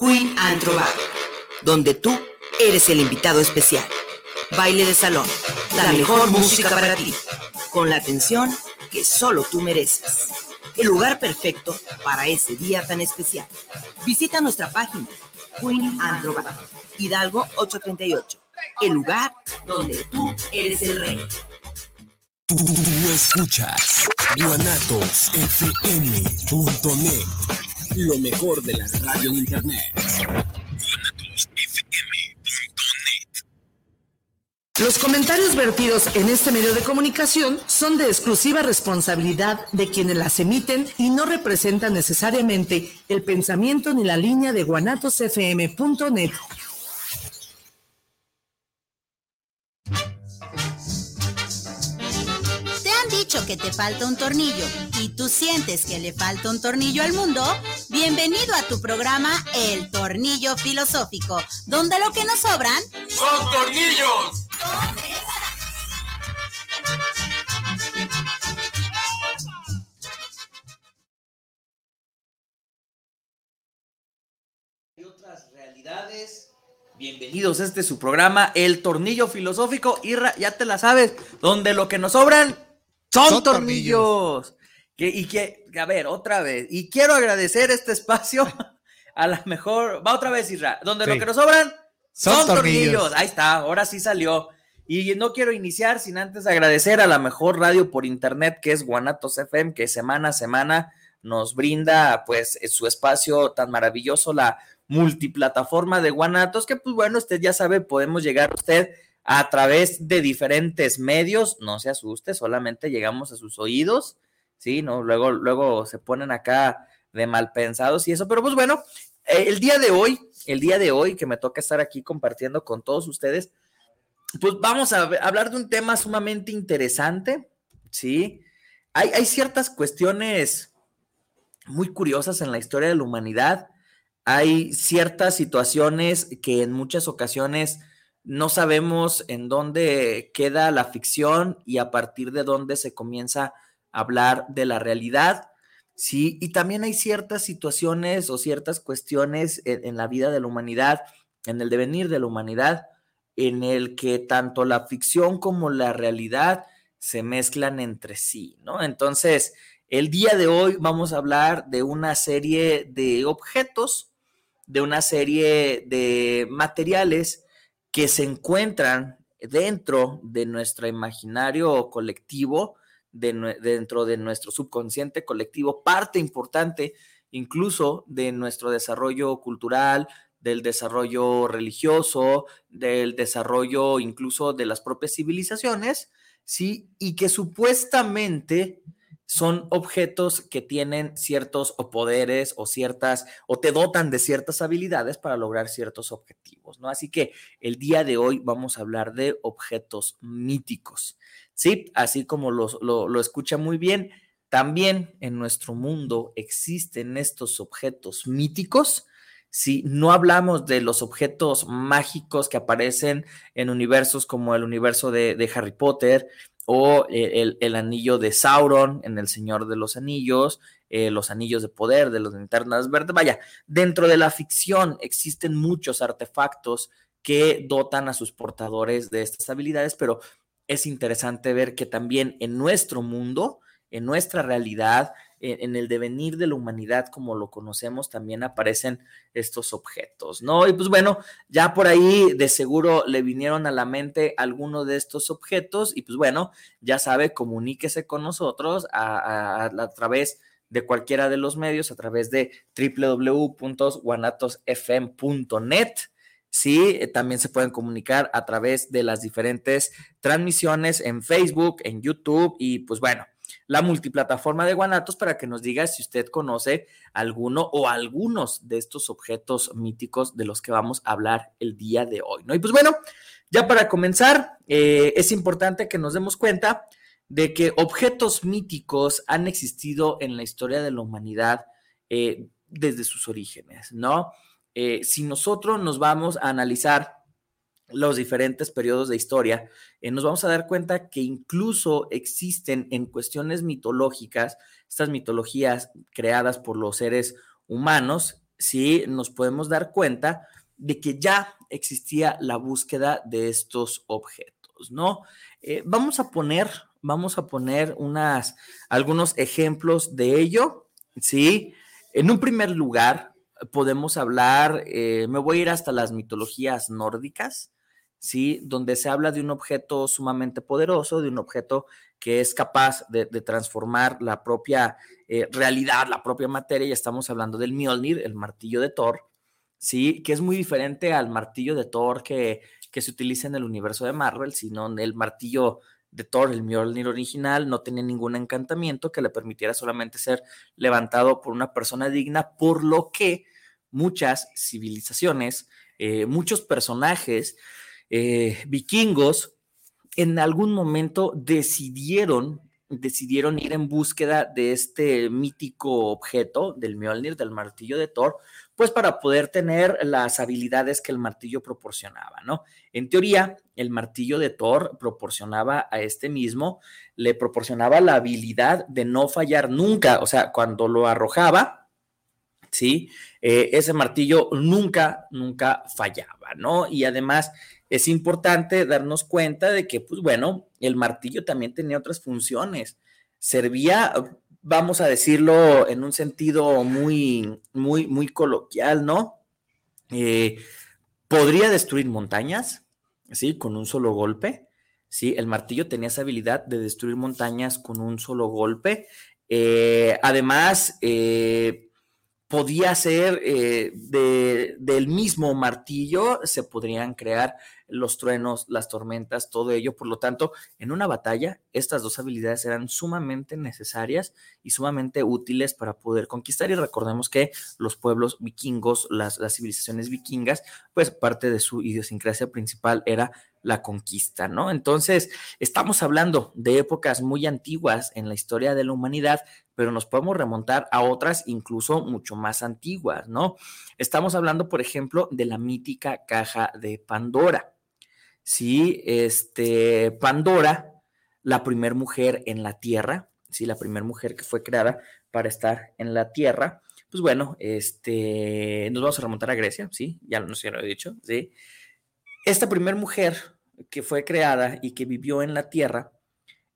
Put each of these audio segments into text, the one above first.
Queen Antro Bar, donde tú eres el invitado especial. Baile de salón, la mejor música para ti, con la atención que solo tú mereces. El lugar perfecto para ese día tan especial. Visita nuestra página, Queen Antro Bar, Hidalgo 838, el lugar donde tú eres el rey. Tú, escuchas guanatosfm.net, lo mejor de la radio en internet. Los comentarios vertidos en este medio de comunicación son de exclusiva responsabilidad de quienes las emiten y no representan necesariamente el pensamiento ni la línea de guanatosfm.net. que te falta un tornillo y tú sientes que le falta un tornillo al mundo, bienvenido a tu programa El Tornillo Filosófico, donde lo que nos sobran son tornillos. Y otras realidades. Bienvenidos a este su programa, El Tornillo Filosófico. y ya te la sabes, donde lo que nos sobran son, tornillos. y que, a ver, otra vez. Y quiero agradecer este espacio a la mejor. Va otra vez, Isra. Donde lo que nos sobran son, tornillos. Ahí está, ahora sí salió. Y no quiero iniciar sin antes agradecer a la mejor radio por internet que es Guanatos FM, que semana a semana nos brinda pues su espacio tan maravilloso, la multiplataforma de Guanatos, que pues bueno, usted ya sabe, podemos llegar a usted a través de diferentes medios, no se asuste, solamente llegamos a sus oídos, ¿sí? ¿No? Luego, luego se ponen acá de mal pensados y eso, pero pues bueno, eh, el día de hoy, el día de hoy que me toca estar aquí compartiendo con todos ustedes, pues vamos a hablar de un tema sumamente interesante, ¿sí? Hay, hay ciertas cuestiones muy curiosas en la historia de la humanidad, hay ciertas situaciones que en muchas ocasiones no sabemos en dónde queda la ficción y a partir de dónde se comienza a hablar de la realidad. Sí, y también hay ciertas situaciones o ciertas cuestiones en, la vida de la humanidad, en el devenir de la humanidad, en el que tanto la ficción como la realidad se mezclan entre sí, ¿no? Entonces, el día de hoy vamos a hablar de una serie de objetos, de una serie de materiales que se encuentran dentro de nuestro imaginario colectivo, dentro de nuestro subconsciente colectivo, parte importante incluso de nuestro desarrollo cultural, del desarrollo religioso, del desarrollo incluso de las propias civilizaciones, ¿sí? Y que supuestamente son objetos que tienen ciertos o poderes o ciertas o te dotan de ciertas habilidades para lograr ciertos objetivos, ¿no? Así que el día de hoy vamos a hablar de objetos míticos, ¿sí? Así como lo, lo escucha muy bien, también en nuestro mundo existen estos objetos míticos, si no hablamos de los objetos mágicos que aparecen en universos como el universo de, de Harry Potter, o eh, el, anillo de Sauron en El Señor de los Anillos, eh, los anillos de poder de los linternas verdes. Vaya, dentro de la ficción existen muchos artefactos que dotan a sus portadores de estas habilidades, pero es interesante ver que también en nuestro mundo, en nuestra realidad, en, el devenir de la humanidad como lo conocemos, también aparecen estos objetos, ¿no? Y pues bueno, ya por ahí de seguro le vinieron a la mente algunos de estos objetos y pues bueno, ya sabe, comuníquese con nosotros a, través de cualquiera de los medios, a través de www.guanatosfm.net. Sí, eh, también se pueden comunicar a través de las diferentes transmisiones en Facebook, en YouTube y pues bueno, la multiplataforma de Guanatos para que nos diga si usted conoce alguno o algunos de estos objetos míticos de los que vamos a hablar el día de hoy, ¿no? Y pues bueno, ya para comenzar, eh, es importante que nos demos cuenta de que objetos míticos han existido en la historia de la humanidad eh, desde sus orígenes, ¿no? Eh, si nosotros nos vamos a analizar los diferentes periodos de historia, eh, nos vamos a dar cuenta que incluso existen en cuestiones mitológicas, estas mitologías creadas por los seres humanos, sí nos podemos dar cuenta de que ya existía la búsqueda de estos objetos, ¿no? Eh, vamos a poner, vamos a poner unas, algunos ejemplos de ello, ¿sí? En un primer lugar, podemos hablar, eh, me voy a ir hasta las mitologías nórdicas, ¿sí? Donde se habla de un objeto sumamente poderoso, de un objeto que es capaz de, transformar la propia eh, realidad, la propia materia, y estamos hablando del Mjolnir, el martillo de Thor, ¿sí? Que es muy diferente al martillo de Thor que, que se utiliza en el universo de Marvel, sino el martillo de Thor, el Mjolnir original, no tenía ningún encantamiento que le permitiera solamente ser levantado por una persona digna, por lo que muchas civilizaciones, eh, muchos personajes eh, vikingos en algún momento decidieron, decidieron ir en búsqueda de este mítico objeto del Mjolnir, del martillo de Thor, pues para poder tener las habilidades que el martillo proporcionaba, ¿no? En teoría, el martillo de Thor proporcionaba a este mismo, le proporcionaba la habilidad de no fallar nunca, o sea, cuando lo arrojaba, ¿sí? Eh, ese martillo nunca, nunca fallaba, ¿no? Y además es importante darnos cuenta de que, pues bueno, el martillo también tenía otras funciones. Servía vamos a decirlo en un sentido muy, muy, muy coloquial, ¿no? Eh, podría destruir montañas, ¿sí? Con un solo golpe, ¿sí? El martillo tenía esa habilidad de destruir montañas con un solo golpe. Eh, además, eh, podía ser del mismo martillo, se podrían crear los truenos, las tormentas, todo ello. Por lo tanto, en una batalla, estas dos habilidades eran sumamente necesarias y sumamente útiles para poder conquistar. Y recordemos que los pueblos vikingos, las, civilizaciones vikingas, pues parte de su idiosincrasia principal era la conquista, ¿no? Entonces, estamos hablando de épocas muy antiguas en la historia de la humanidad, pero nos podemos remontar a otras incluso mucho más antiguas, ¿no? Estamos hablando, por ejemplo, de la mítica caja de Pandora. Sí, este, Pandora, la primera mujer en la Tierra, sí, la primera mujer que fue creada para estar en la Tierra, pues bueno, este, nos vamos a remontar a Grecia, sí, ya no lo he dicho, sí. Esta primera mujer que fue creada y que vivió en la Tierra,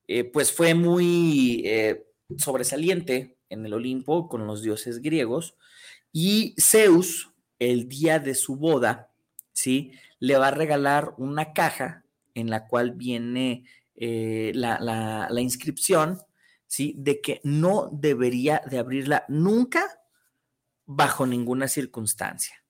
eh, pues fue muy eh, sobresaliente en el Olimpo con los dioses griegos y Zeus, el día de su boda, ¿sí? Le va a regalar una caja en la cual viene eh, la, inscripción, ¿sí? De que no debería de abrirla nunca bajo ninguna circunstancia,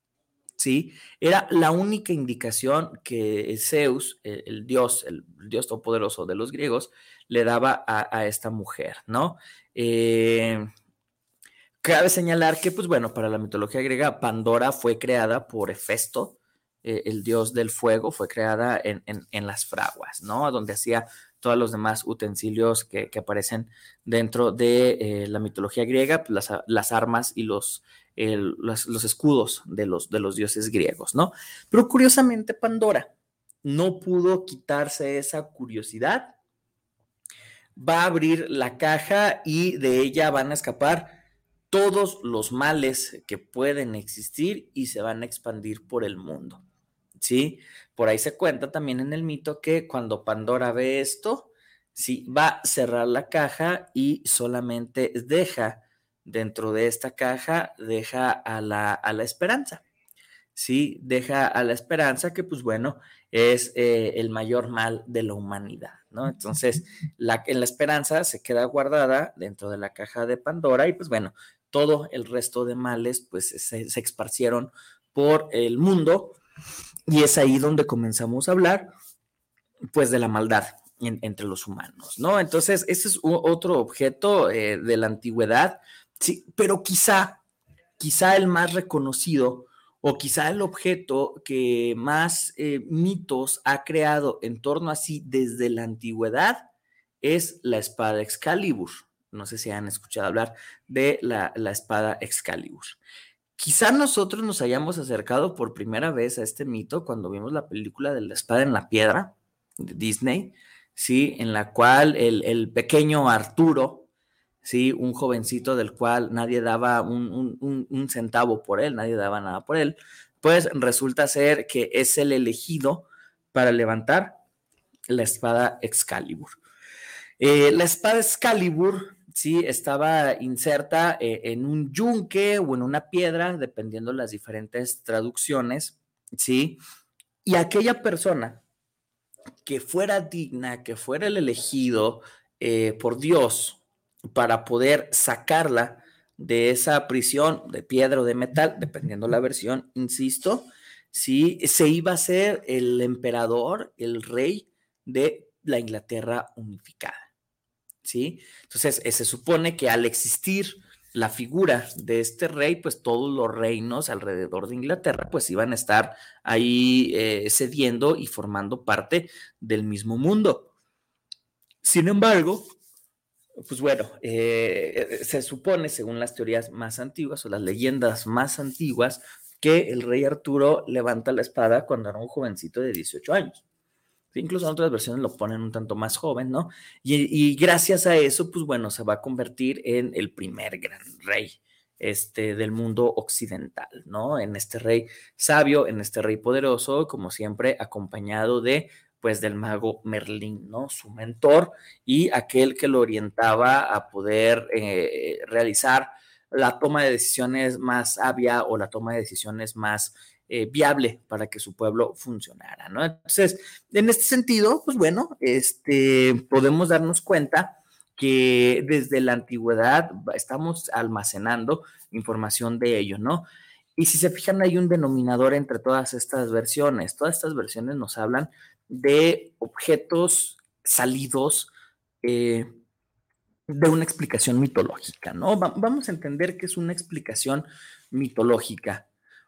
¿sí? Era la única indicación que Zeus, el, dios, el, dios todopoderoso de los griegos, le daba a, esta mujer, ¿no? Eh, cabe señalar que, pues bueno, para la mitología griega, Pandora fue creada por Hefesto, eh, el dios del fuego, fue creada en, las fraguas, ¿no? Donde hacía todos los demás utensilios que, aparecen dentro de eh, la mitología griega, pues, las, armas y los, los, escudos de los, de los dioses griegos, ¿no? Pero curiosamente Pandora no pudo quitarse esa curiosidad, va a abrir la caja y de ella van a escapar todos los males que pueden existir y se van a expandir por el mundo. ¿Sí? Por ahí se cuenta también en el mito que cuando Pandora ve esto, sí, va a cerrar la caja y solamente deja dentro de esta caja, deja a la, a la esperanza. Sí, deja a la esperanza que, pues bueno, es eh, el mayor mal de la humanidad, ¿no? Entonces, la, en la esperanza se queda guardada dentro de la caja de Pandora y, pues bueno, todo el resto de males, pues se, se esparcieron por el mundo y es ahí donde comenzamos a hablar, pues, de la maldad entre los humanos, ¿no? Entonces, ese es otro objeto eh, de la antigüedad, sí, pero quizá, quizá el más reconocido o quizá el objeto que más eh, mitos ha creado en torno a sí desde la antigüedad es la espada Excalibur. No sé si han escuchado hablar de la, la espada Excalibur. Quizá nosotros nos hayamos acercado por primera vez a este mito cuando vimos la película de la espada en la piedra de Disney, ¿sí? En la cual el, pequeño Arturo, ¿sí? Un jovencito del cual nadie daba un, centavo por él, nadie daba nada por él, pues resulta ser que es el elegido para levantar la espada Excalibur. Eh, la espada Excalibur, sí, estaba inserta eh, en un yunque o en una piedra, dependiendo las diferentes traducciones, sí, y aquella persona que fuera digna, que fuera el elegido eh, por Dios para poder sacarla de esa prisión de piedra o de metal, dependiendo la versión, insisto, sí, se iba a ser el emperador, el rey de la Inglaterra unificada. ¿Sí? Entonces, eh, se supone que al existir la figura de este rey, pues todos los reinos alrededor de Inglaterra, pues iban a estar ahí eh, cediendo y formando parte del mismo mundo. Sin embargo, pues bueno, eh, se supone, según las teorías más antiguas o las leyendas más antiguas, que el rey Arturo levanta la espada cuando era un jovencito de 18 años. Incluso en otras versiones lo ponen un tanto más joven, ¿no? Y, gracias a eso, pues bueno, se va a convertir en el primer gran rey este, del mundo occidental, ¿no? En este rey sabio, en este rey poderoso, como siempre, acompañado de, pues, del mago Merlín, ¿no? Su mentor y aquel que lo orientaba a poder eh, realizar la toma de decisiones más sabia o la toma de decisiones más eh, viable para que su pueblo funcionara, ¿no? Entonces, en este sentido, pues bueno, este, podemos darnos cuenta que desde la antigüedad estamos almacenando información de ello, ¿no? Y si se fijan, hay un denominador entre todas estas versiones. Todas estas versiones nos hablan de objetos salidos eh, de una explicación mitológica, ¿no? vamos a entender que es una explicación mitológica.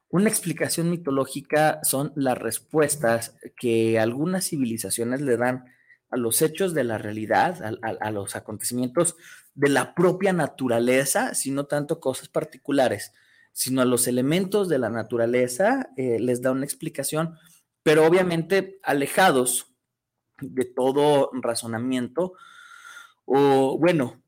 Una explicación mitológica son las respuestas que algunas civilizaciones le dan a los hechos de la realidad, a, los acontecimientos de la propia naturaleza, sino tanto cosas particulares, sino a los elementos de la naturaleza eh, les da una explicación, pero obviamente alejados de todo razonamiento o, bueno,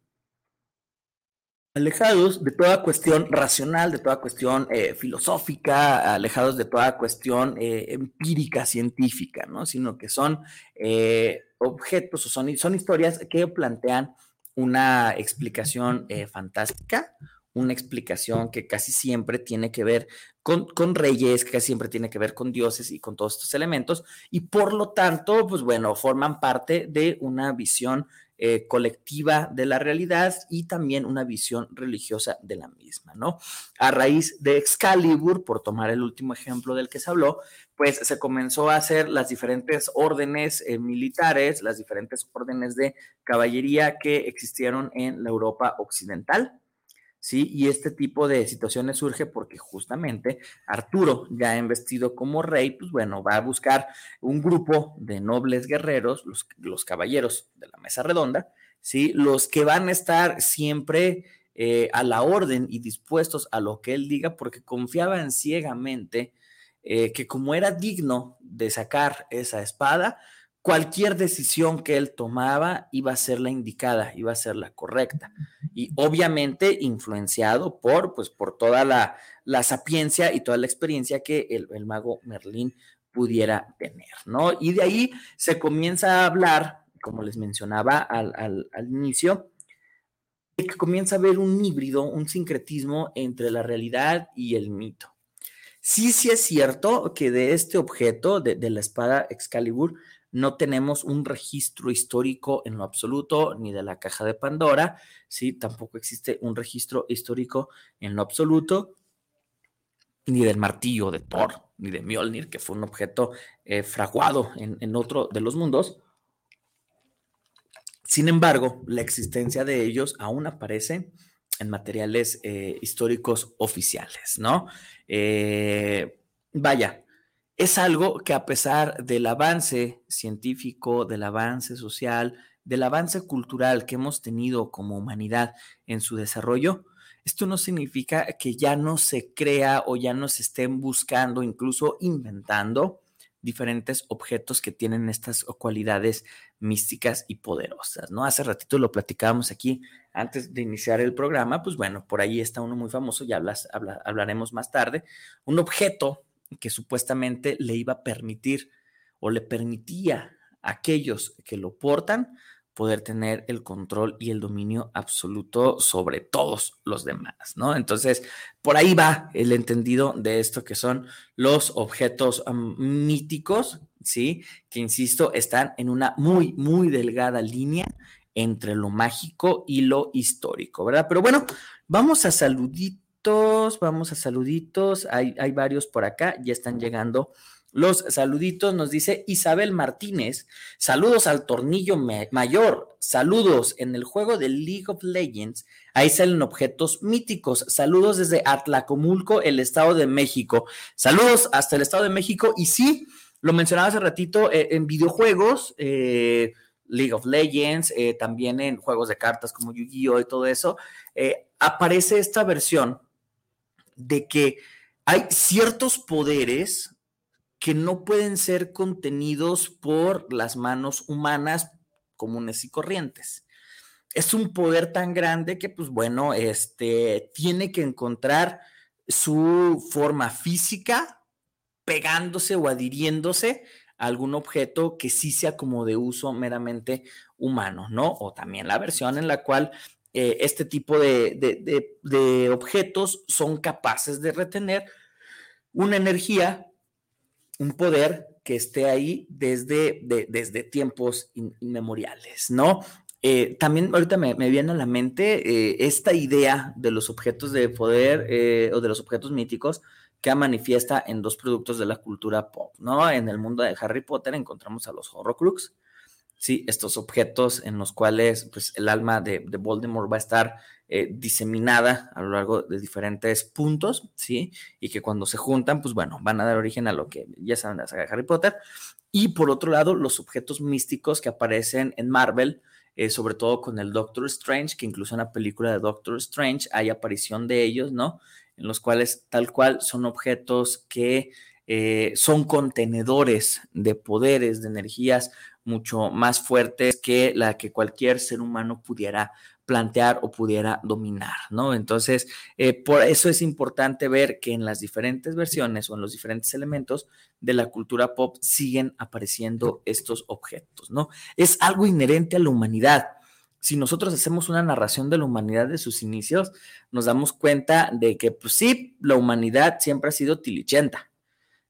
alejados de toda cuestión racional, de toda cuestión eh, filosófica, alejados de toda cuestión eh, empírica, científica, ¿no? Sino que son eh, objetos o son, son historias que plantean una explicación fantástica, una explicación que casi siempre tiene que ver con, con, reyes, que casi siempre tiene que ver con dioses y con todos estos elementos, y por lo tanto, pues bueno, forman parte de una visión eh, colectiva de la realidad y también una visión religiosa de la misma, ¿no? A raíz de Excalibur, por tomar el último ejemplo del que se habló, pues se comenzó a hacer las diferentes órdenes eh, militares, las diferentes órdenes de caballería que existieron en la Europa occidental. ¿Sí? Y este tipo de situaciones surge porque justamente Arturo, ya investido como rey, pues bueno, va a buscar un grupo de nobles guerreros, los, caballeros de la mesa redonda, ¿sí? Los que van a estar siempre eh, a la orden y dispuestos a lo que él diga porque confiaban ciegamente eh, que como era digno de sacar esa espada, cualquier decisión que él tomaba iba a ser la indicada, iba a ser la correcta. Y obviamente influenciado por, pues, por toda la, sapiencia y toda la experiencia que el, mago Merlín pudiera tener, ¿no? Y de ahí se comienza a hablar, como les mencionaba al, al inicio, de que comienza a haber un híbrido, un sincretismo entre la realidad y el mito. Sí, sí es cierto que de este objeto, de, de la espada Excalibur, no tenemos un registro histórico en lo absoluto, ni de la caja de Pandora, ¿sí? Tampoco existe un registro histórico en lo absoluto, ni del martillo de Thor, ni de Mjolnir, que fue un objeto eh, fraguado en, otro de los mundos. Sin embargo, la existencia de ellos aún aparece en materiales eh, históricos oficiales, ¿no? Eh, vaya, es algo que a pesar del avance científico, del avance social, del avance cultural que hemos tenido como humanidad en su desarrollo, esto no significa que ya no se crea o ya no se estén buscando, incluso inventando diferentes objetos que tienen estas cualidades místicas y poderosas, ¿no? Hace ratito lo platicábamos aquí antes de iniciar el programa, pues bueno, por ahí está uno muy famoso, ya hablas, hablaremos más tarde, un objeto que supuestamente le iba a permitir o le permitía a aquellos que lo portan poder tener el control y el dominio absoluto sobre todos los demás, ¿no? Entonces, por ahí va el entendido de esto que son los objetos míticos, ¿sí? Que, insisto, están en una muy, muy delgada línea entre lo mágico y lo histórico, ¿verdad? Pero bueno, vamos a saluditos, vamos a saluditos, hay, hay varios por acá, ya están llegando los saluditos nos dice Isabel Martínez. Saludos al tornillo mayor. Saludos en el juego de League of Legends. Ahí salen objetos míticos. Saludos desde Atlacomulco, el Estado de México. Saludos hasta el Estado de México. Y sí, lo mencionaba hace ratito eh, en videojuegos. Eh, League of Legends, eh, también en juegos de cartas como Yu-Gi-Oh! y todo eso, aparece esta versión de que hay ciertos poderes que no pueden ser contenidos por las manos humanas comunes y corrientes. Es un poder tan grande que, pues bueno, este, tiene que encontrar su forma física pegándose o adhiriéndose a algún objeto que sí sea como de uso meramente humano, ¿no? O también la versión en la cual eh, este tipo de, de objetos son capaces de retener una energía un poder que esté ahí desde, desde tiempos inmemoriales, ¿no? Eh, también ahorita me, viene a la mente eh, esta idea de los objetos de poder o de los objetos míticos que manifiesta en dos productos de la cultura pop, ¿no? En el mundo de Harry Potter encontramos a los Horrocrux, ¿sí? Estos objetos en los cuales pues, el alma de, de Voldemort va a estar eh, diseminada a lo largo de diferentes puntos, ¿sí? Y que cuando se juntan, pues bueno, van a dar origen a lo que ya saben la saga de Harry Potter. Y por otro lado, los objetos místicos que aparecen en Marvel, eh, sobre todo con el Doctor Strange, que incluso en la película de Doctor Strange hay aparición de ellos, ¿no? En los cuales tal cual son objetos que eh, son contenedores de poderes, de energías mucho más fuertes que la que cualquier ser humano pudiera plantear o pudiera dominar, ¿no? Entonces, eh, por eso es importante ver que en las diferentes versiones o en los diferentes elementos de la cultura pop siguen apareciendo estos objetos, ¿no? Es algo inherente a la humanidad. Si nosotros hacemos una narración de la humanidad de sus inicios, nos damos cuenta de que, pues sí, la humanidad siempre ha sido tilichenta,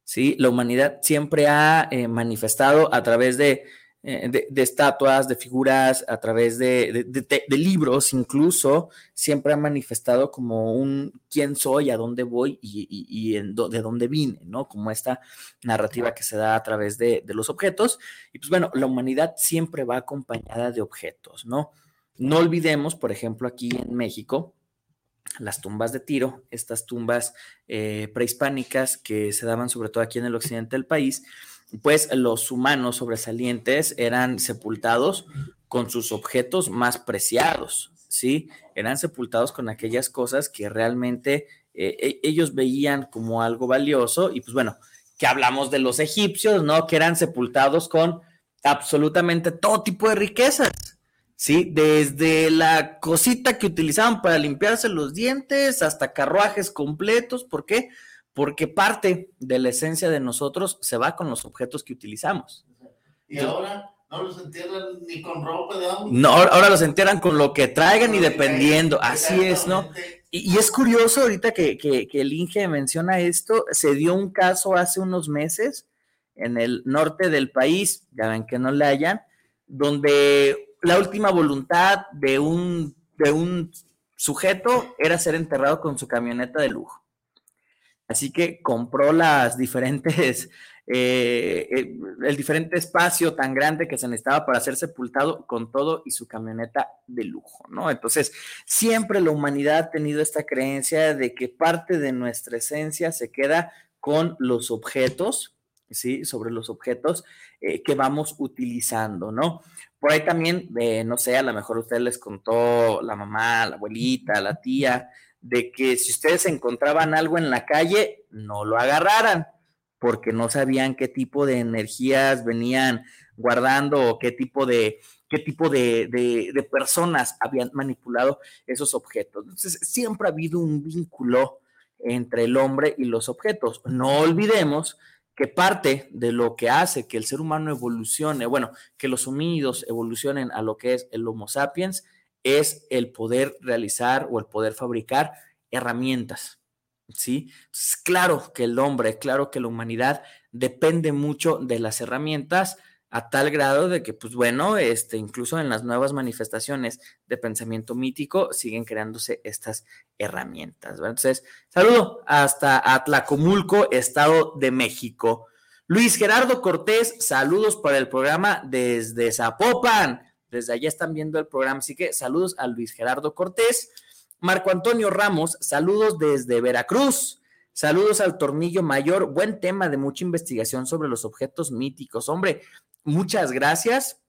¿sí? La humanidad siempre ha eh, manifestado a través de eh, de, estatuas, de figuras, a través de, libros incluso, siempre ha manifestado como un quién soy, a dónde voy y, de dónde vine, ¿no? Como esta narrativa que se da a través de, los objetos. Y pues bueno, la humanidad siempre va acompañada de objetos, ¿no? No olvidemos, por ejemplo, aquí en México, las tumbas de tiro, estas tumbas eh, prehispánicas que se daban sobre todo aquí en el occidente del país, pues los humanos sobresalientes eran sepultados con sus objetos más preciados, ¿sí? Eran sepultados con aquellas cosas que realmente eh, e, ellos veían como algo valioso y pues bueno, que hablamos de los egipcios, ¿no? Que eran sepultados con absolutamente todo tipo de riquezas, ¿sí? Desde la cosita que utilizaban para limpiarse los dientes hasta carruajes completos, ¿por qué? porque parte de la esencia de nosotros se va con los objetos que utilizamos. Y ahora no los entierran ni con ropa de. No, ahora los entierran con lo que traigan y dependiendo, así es, ¿no? Y, es curioso ahorita que, que, que el Inge menciona esto, se dio un caso hace unos meses en el norte del país, ya ven que no le hayan, donde la última voluntad de un, de un sujeto era ser enterrado con su camioneta de lujo. Así que compró las diferentes, eh, eh, el, diferente espacio tan grande que se necesitaba para ser sepultado con todo y su camioneta de lujo, ¿no? Entonces, siempre la humanidad ha tenido esta creencia de que parte de nuestra esencia se queda con los objetos, ¿sí? Sobre los objetos eh, que vamos utilizando, ¿no? Por ahí también, no sé, a lo mejor usted les contó la mamá, la abuelita, la tía, de que si ustedes encontraban algo en la calle, no lo agarraran, porque no sabían qué tipo de energías venían guardando o qué tipo de, qué tipo de, de, personas habían manipulado esos objetos. Entonces, siempre ha habido un vínculo entre el hombre y los objetos. No olvidemos que parte de lo que hace que el ser humano evolucione, bueno, que los homínidos evolucionen a lo que es el Homo sapiens, es el poder realizar o el poder fabricar herramientas. ¿Sí? Es claro que el hombre, claro que la humanidad depende mucho de las herramientas a tal grado de que, pues bueno, este, incluso en las nuevas manifestaciones de pensamiento mítico siguen creándose estas herramientas. Entonces, saludo hasta Atlacomulco, Estado de México. Luis Gerardo Cortés, saludos para el programa desde Zapopan. Desde allá están viendo el programa, así que saludos a Luis Gerardo Cortés. Marco Antonio Ramos, saludos desde Veracruz. Saludos al Tornillo Mayor. Buen tema de mucha investigación sobre los objetos míticos. Hombre, muchas gracias.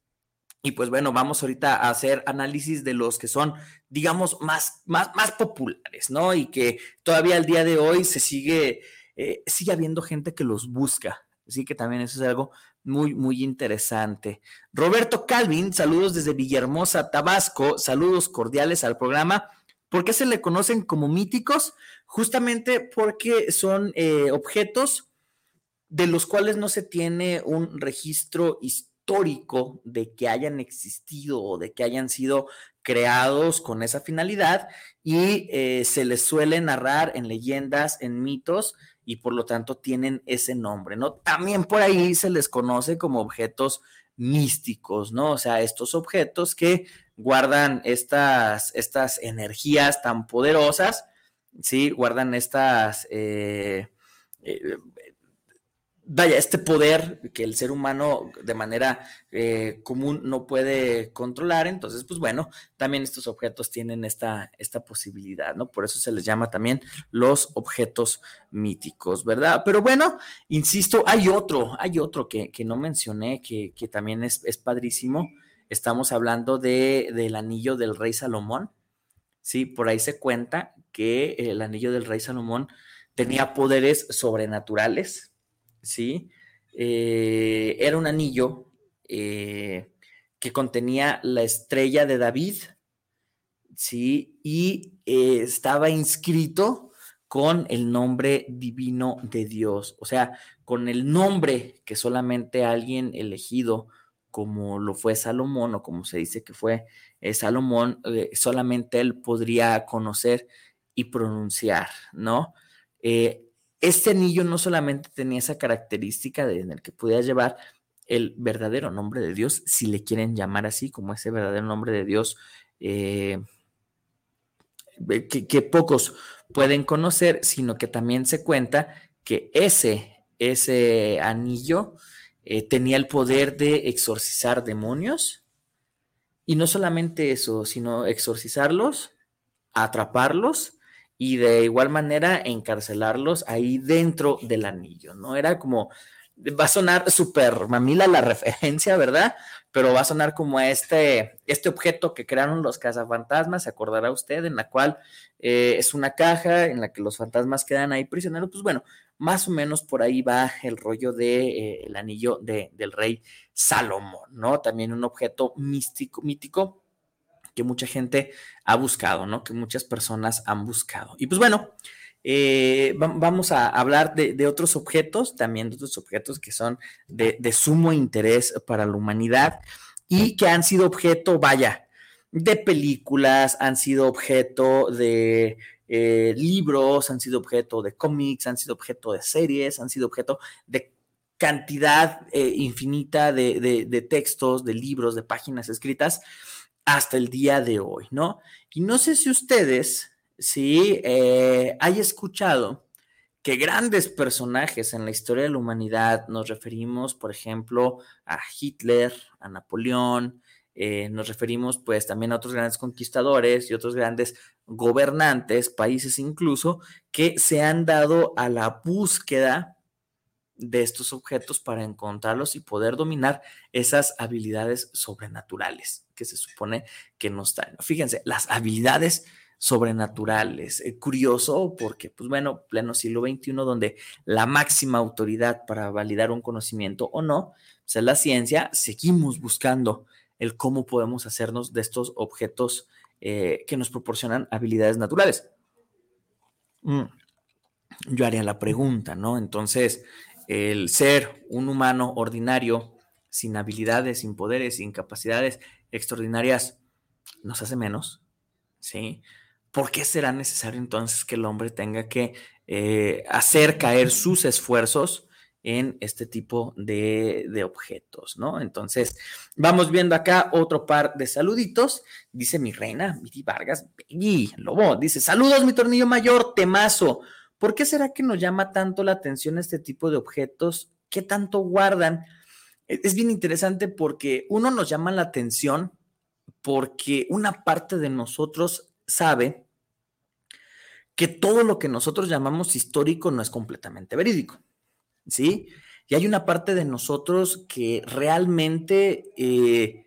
Y pues bueno, vamos ahorita a hacer análisis de los que son, digamos, más, más, más populares, ¿no? Y que todavía al día de hoy se sigue, eh, sigue habiendo gente que los busca. Así que también eso es algo muy, muy interesante. Roberto Calvin, saludos desde Villahermosa, Tabasco, saludos cordiales al programa. ¿Por qué se le conocen como míticos? Justamente porque son eh, objetos de los cuales no se tiene un registro histórico de que hayan existido o de que hayan sido creados con esa finalidad y eh, se les suele narrar en leyendas, en mitos y por lo tanto tienen ese nombre, ¿no? También por ahí se les conoce como objetos místicos, ¿no? O sea, estos objetos que guardan estas, estas energías tan poderosas, ¿sí? Guardan estas, eh, eh, vaya, este poder que el ser humano de manera eh, común no puede controlar. Entonces, pues bueno, también estos objetos tienen esta, esta posibilidad, ¿no? Por eso se les llama también los objetos míticos, ¿verdad? Pero bueno, insisto, hay otro, hay otro que, no mencioné, que, también es, es, padrísimo. Estamos hablando de, del anillo del rey Salomón. Sí, por ahí se cuenta que el anillo del rey Salomón tenía poderes sobrenaturales, ¿sí? Eh, era un anillo eh, que contenía la estrella de David, ¿sí? Y eh, estaba inscrito con el nombre divino de Dios, o sea, con el nombre que solamente alguien elegido como lo fue Salomón o como se dice que fue Salomón, solamente él podría conocer y pronunciar, ¿no? Este anillo no solamente tenía esa característica de, en el que podía llevar el verdadero nombre de Dios, si le quieren llamar así, como ese verdadero nombre de Dios eh, que, pocos pueden conocer, sino que también se cuenta que ese, ese anillo eh, tenía el poder de exorcizar demonios. Y no solamente eso, sino exorcizarlos, atraparlos y de igual manera encarcelarlos ahí dentro del anillo, ¿no? Era como, va a sonar súper mamila la referencia, ¿verdad? Pero va a sonar como este, este objeto que crearon los cazafantasmas, se acordará usted, en la cual eh, es una caja en la que los fantasmas quedan ahí prisioneros, pues bueno, más o menos por ahí va el rollo del de, eh, anillo de, del rey Salomón, ¿no? También un objeto místico, mítico que mucha gente ha buscado, ¿no? Que muchas personas han buscado. Y pues bueno, eh, vamos a hablar de, otros objetos, también de otros objetos que son de, sumo interés para la humanidad y que han sido objeto, vaya, de películas, han sido objeto de eh, libros, han sido objeto de cómics, han sido objeto de series, han sido objeto de cantidad eh, infinita de, textos, de libros, de páginas escritas hasta el día de hoy, ¿no? Y no sé si ustedes, sí, eh, hay escuchado que grandes personajes en la historia de la humanidad, nos referimos, por ejemplo, a Hitler, a Napoleón, eh, nos referimos pues también a otros grandes conquistadores y otros grandes gobernantes, países incluso, que se han dado a la búsqueda de estos objetos para encontrarlos y poder dominar esas habilidades sobrenaturales que se supone que nos traen. Fíjense, las habilidades sobrenaturales. Eh, curioso porque, pues bueno, pleno siglo XXI, donde la máxima autoridad para validar un conocimiento o no, pues es la ciencia, seguimos buscando el cómo podemos hacernos de estos objetos eh, que nos proporcionan habilidades naturales. Mm, yo haría la pregunta, ¿no? Entonces, el ser un humano ordinario, sin habilidades, sin poderes, sin capacidades extraordinarias, nos hace menos, ¿sí? ¿Por qué será necesario entonces que el hombre tenga que eh, hacer caer sus esfuerzos en este tipo de, objetos, ¿no? Entonces, vamos viendo acá otro par de saluditos. Dice mi reina, Miri Vargas, y Lobo, dice, saludos, mi tornillo mayor, temazo. ¿Por qué será que nos llama tanto la atención este tipo de objetos? ¿Qué tanto guardan? E, es bien interesante porque uno nos llama la atención porque una parte de nosotros sabe que todo lo que nosotros llamamos histórico no es completamente verídico. ¿sí? Y hay una parte de nosotros que realmente eh,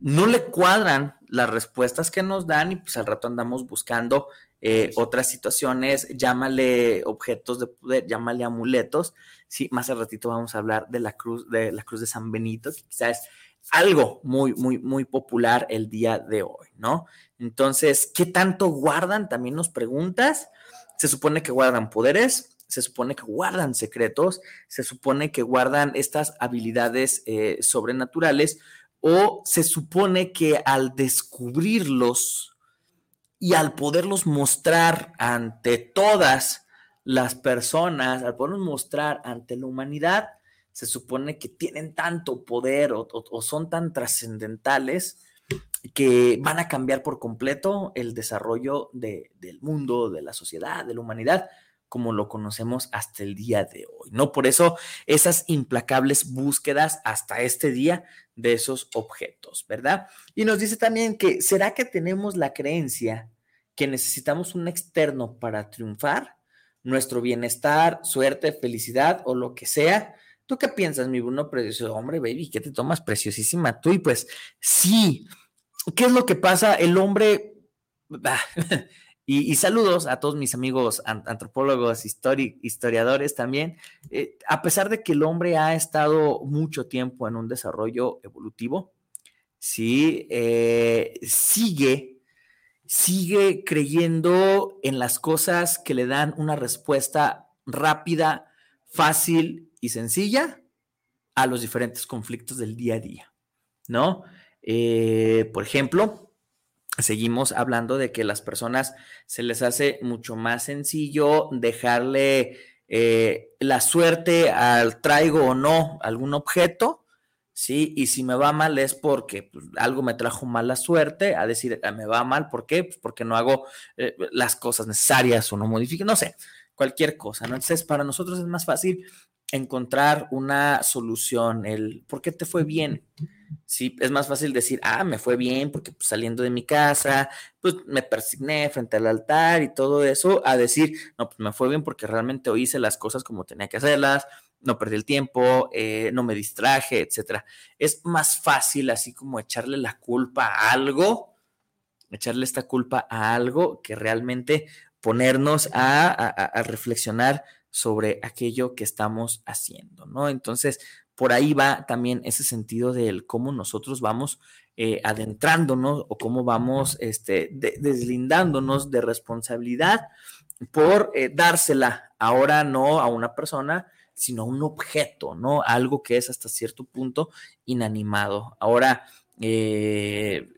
no le cuadran las respuestas que nos dan y pues al rato andamos buscando eh, otras situaciones, llámale objetos de poder, llámale amuletos, sí, más al ratito vamos a hablar de la cruz, de la cruz de San Benito, que quizás es algo muy, muy, muy popular el día de hoy, ¿no? Entonces, ¿qué tanto guardan? También nos preguntas. Se supone que guardan poderes, se supone que guardan secretos, se supone que guardan estas habilidades eh, sobrenaturales o se supone que al descubrirlos y al poderlos mostrar ante todas las personas, al poderlos mostrar ante la humanidad, se supone que tienen tanto poder o, son tan trascendentales que van a cambiar por completo el desarrollo del mundo, de la sociedad, de la humanidad como lo conocemos hasta el día de hoy, ¿no? Por eso esas implacables búsquedas hasta este día de esos objetos, ¿verdad? Y nos dice también que, ¿será que tenemos la creencia que necesitamos un externo para triunfar? Nuestro bienestar, suerte, felicidad o lo que sea. ¿Tú qué piensas, mi Bruno precioso? Hombre, baby, ¿qué te tomas preciosísima tú? Y pues sí, ¿qué es lo que pasa? El hombre... Y, saludos a todos mis amigos antropólogos, historiadores también. Eh, a pesar de que el hombre ha estado mucho tiempo en un desarrollo evolutivo, sí, eh, sigue, sigue creyendo en las cosas que le dan una respuesta rápida, fácil y sencilla a los diferentes conflictos del día a día, ¿no? Eh, por ejemplo, seguimos hablando de que las personas se les hace mucho más sencillo dejarle eh, la suerte al traigo o no algún objeto, ¿sí? Y si me va mal es porque pues, algo me trajo mala suerte, a decir, ah, me va mal, ¿por qué? Pues porque no hago eh, las cosas necesarias o no modifico, no sé, cualquier cosa, ¿no? Entonces, para nosotros es más fácil encontrar una solución, el por qué te fue bien. Sí, es más fácil decir, ah, me fue bien porque pues, saliendo de mi casa, pues me persigné frente al altar y todo eso, a decir, no, pues me fue bien porque realmente hice las cosas como tenía que hacerlas, no perdí el tiempo, eh, no me distraje, etcétera. Es más fácil así como echarle la culpa a algo, echarle esta culpa a algo que realmente ponernos a reflexionar sobre aquello que estamos haciendo, ¿no? Entonces, por ahí va también ese sentido del cómo nosotros vamos eh, adentrándonos o cómo vamos este, deslindándonos de responsabilidad por eh, dársela ahora no a una persona, sino un objeto, ¿no? Algo que es hasta cierto punto inanimado. Ahora, eh,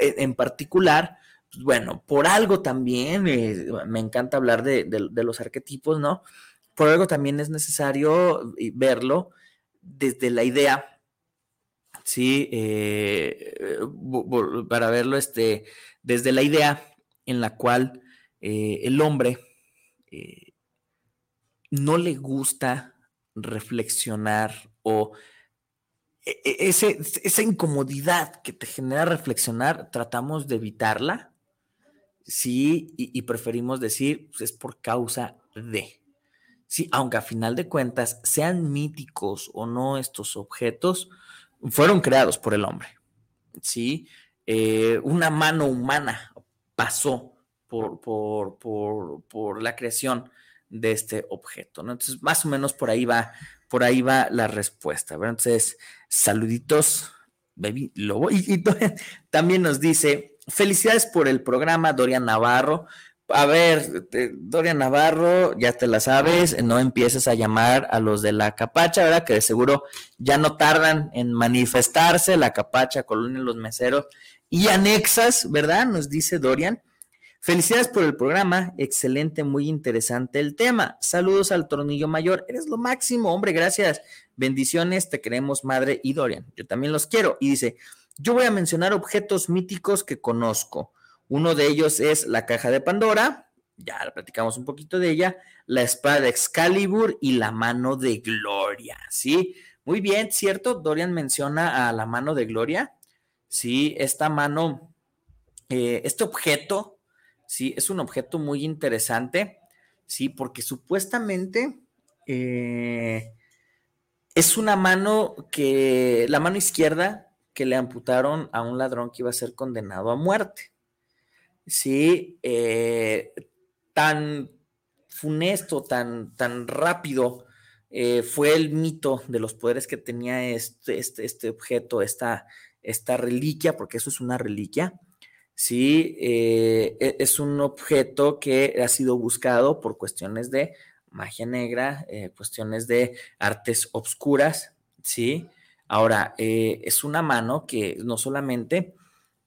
en particular, pues, bueno, por algo también, me encanta hablar de, los arquetipos, ¿no? Por algo también es necesario verlo desde la idea, ¿sí? Eh, para verlo este, desde la idea en la cual eh, el hombre eh, no le gusta reflexionar o e, e, esa incomodidad que te genera reflexionar, tratamos de evitarla, sí, y, y preferimos decir, pues es por causa de. Sí, aunque a final de cuentas sean míticos o no estos objetos, fueron creados por el hombre. Sí, eh, una mano humana pasó por, por, por, por la creación de este objeto, ¿no? Entonces, más o menos por ahí va, por ahí va la respuesta, ¿verdad? Entonces, saluditos, baby lobo. Y, también nos dice, felicidades por el programa, Dorian Navarro. A ver, Dorian Navarro, ya te la sabes, no empieces a llamar a los de la capacha, ¿verdad? Que de seguro ya no tardan en manifestarse, la capacha, colonia, los meseros y anexas, ¿verdad? Nos dice Dorian. Felicidades por el programa, excelente, muy interesante el tema. Saludos al tornillo mayor, eres lo máximo, hombre, gracias. Bendiciones, te queremos, madre y Dorian. Yo también los quiero. Y dice, yo voy a mencionar objetos míticos que conozco. Uno de ellos es la caja de Pandora, ya platicamos un poquito de ella, la espada de Excalibur y la mano de Gloria, ¿sí? Muy bien, ¿cierto? Dorian menciona a la mano de Gloria. Sí, esta mano, eh, este objeto, sí, es un objeto muy interesante, sí, porque supuestamente eh, es una mano que, la mano izquierda que le amputaron a un ladrón que iba a ser condenado a muerte. Sí, eh, tan funesto, tan, tan rápido fue el mito de los poderes que tenía este, este, este objeto, esta, esta reliquia, porque eso es una reliquia, ¿sí? Eh, e, es un objeto que ha sido buscado por cuestiones de magia negra, eh, cuestiones de artes obscuras, ¿sí? Ahora, eh, es una mano que no solamente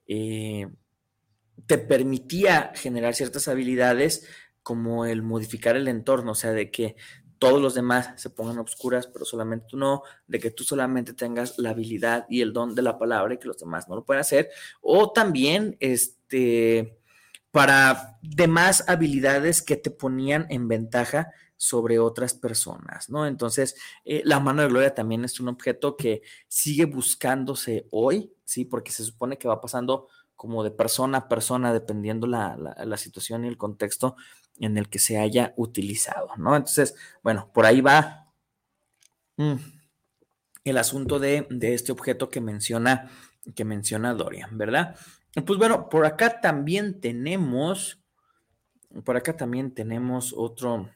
te permitía generar ciertas habilidades como el modificar el entorno, o sea, de que todos los demás se pongan obscuras, pero solamente tú no, de que tú solamente tengas la habilidad y el don de la palabra y que los demás no lo puedan hacer, o también este para demás habilidades que te ponían en ventaja sobre otras personas, ¿no? Entonces, eh, la mano de gloria también es un objeto que sigue buscándose hoy, ¿sí? Porque se supone que va pasando como de persona a persona, dependiendo la, la situación y el contexto en el que se haya utilizado, ¿no? Entonces, bueno, por ahí va mm, el asunto de, este objeto que menciona, que menciona Dorian, ¿verdad? Pues bueno, por acá también tenemos, por acá también tenemos otro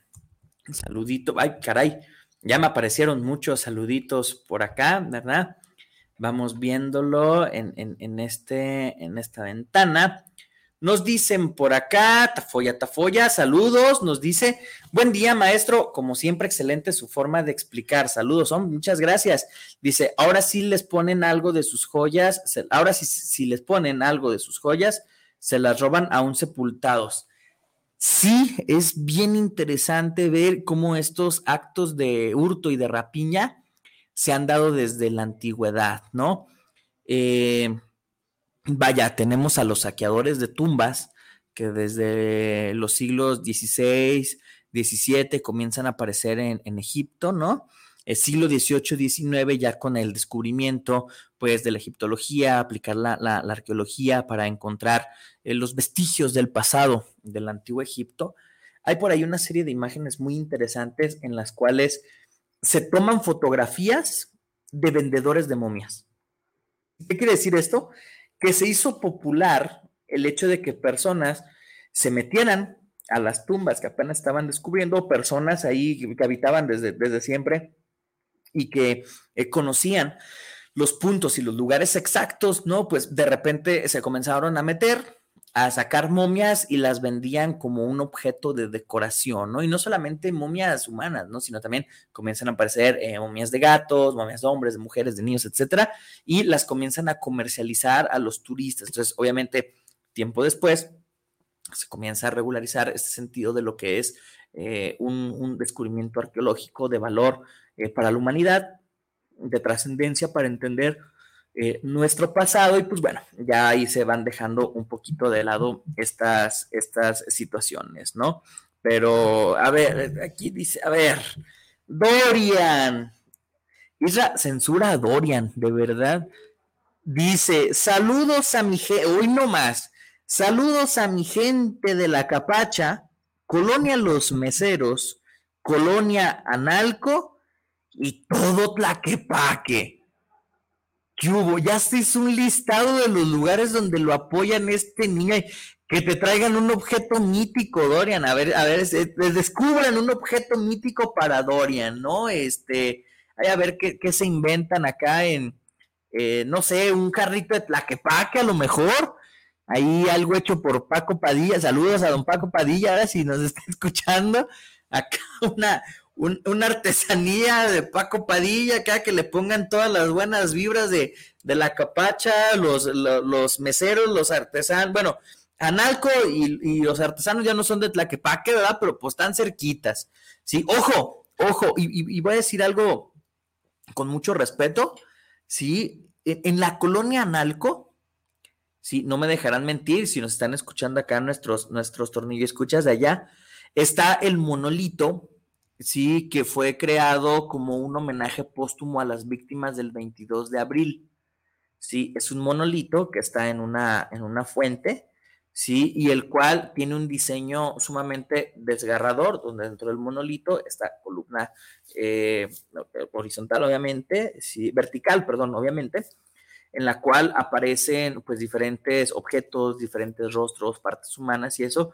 saludito. Ay, caray, ya me aparecieron muchos saluditos por acá, ¿verdad? Vamos viéndolo en, en, este, en esta ventana. Nos dicen por acá, Tafoya, Tafoya, saludos. Nos dice, buen día, maestro. Como siempre, excelente su forma de explicar. Saludos, hombre, muchas gracias. Dice, ahora sí les ponen algo de sus joyas, ahora sí, si les ponen algo de sus joyas, se las roban aún sepultados. Sí, es bien interesante ver cómo estos actos de hurto y de rapiña se han dado desde la antigüedad, ¿no? Eh, vaya, tenemos a los saqueadores de tumbas que desde los siglos XVI, XVII comienzan a aparecer en, Egipto, ¿no? El siglo XVIII, XIX, ya con el descubrimiento, pues, de la egiptología, aplicar la, arqueología para encontrar eh, los vestigios del pasado del antiguo Egipto. Hay por ahí una serie de imágenes muy interesantes en las cuales se toman fotografías de vendedores de momias. ¿Qué quiere decir esto? Que se hizo popular el hecho de que personas se metieran a las tumbas que apenas estaban descubriendo, personas ahí que habitaban desde, desde siempre y que eh, conocían los puntos y los lugares exactos, ¿no? Pues de repente se comenzaron a meter a sacar momias y las vendían como un objeto de decoración, ¿no? Y no solamente momias humanas, ¿no? Sino también comienzan a aparecer eh, momias de gatos, momias de hombres, de mujeres, de niños, etcétera, y las comienzan a comercializar a los turistas. Entonces, obviamente, tiempo después, se comienza a regularizar este sentido de lo que es eh, un, descubrimiento arqueológico de valor eh, para la humanidad, de trascendencia para entender eh, nuestro pasado y pues bueno, ya ahí se van dejando un poquito de lado estas, estas situaciones, ¿no? Pero, a ver, aquí dice, a ver, Dorian. Isra censura a Dorian, de verdad. Dice, saludos a mi gente, hoy no más, saludos a mi gente de la Capacha, Colonia Los Meseros, Colonia Analco y todo Tlaquepaque. ¿Qué hubo? Ya se un listado de los lugares donde lo apoyan este niño. Que te traigan un objeto mítico, Dorian. A ver, a ver, descubran un objeto mítico para Dorian, ¿no? Este, a ver qué, qué se inventan acá en, eh, no sé, un carrito de tlaquepaque a lo mejor. Ahí algo hecho por Paco Padilla. Saludos a don Paco Padilla, ahora si nos está escuchando. Acá una, una artesanía de Paco Padilla, acá que le pongan todas las buenas vibras de, la capacha, los, los, meseros, los artesanos, bueno, Analco y, los artesanos ya no son de Tlaquepaque, ¿verdad? Pero pues están cerquitas. Sí, ojo, ojo, y, voy a decir algo con mucho respeto, sí, en, en la colonia Analco, sí, no me dejarán mentir si nos están escuchando acá nuestros, nuestros tornillos escuchas de allá, está el monolito sí, que fue creado como un homenaje póstumo a las víctimas del 22 de abril. Sí, es un monolito que está en una, en una fuente, sí, y el cual tiene un diseño sumamente desgarrador, donde dentro del monolito está columna eh, horizontal, obviamente, sí, vertical, perdón, obviamente, en la cual aparecen pues diferentes objetos, diferentes rostros, partes humanas y eso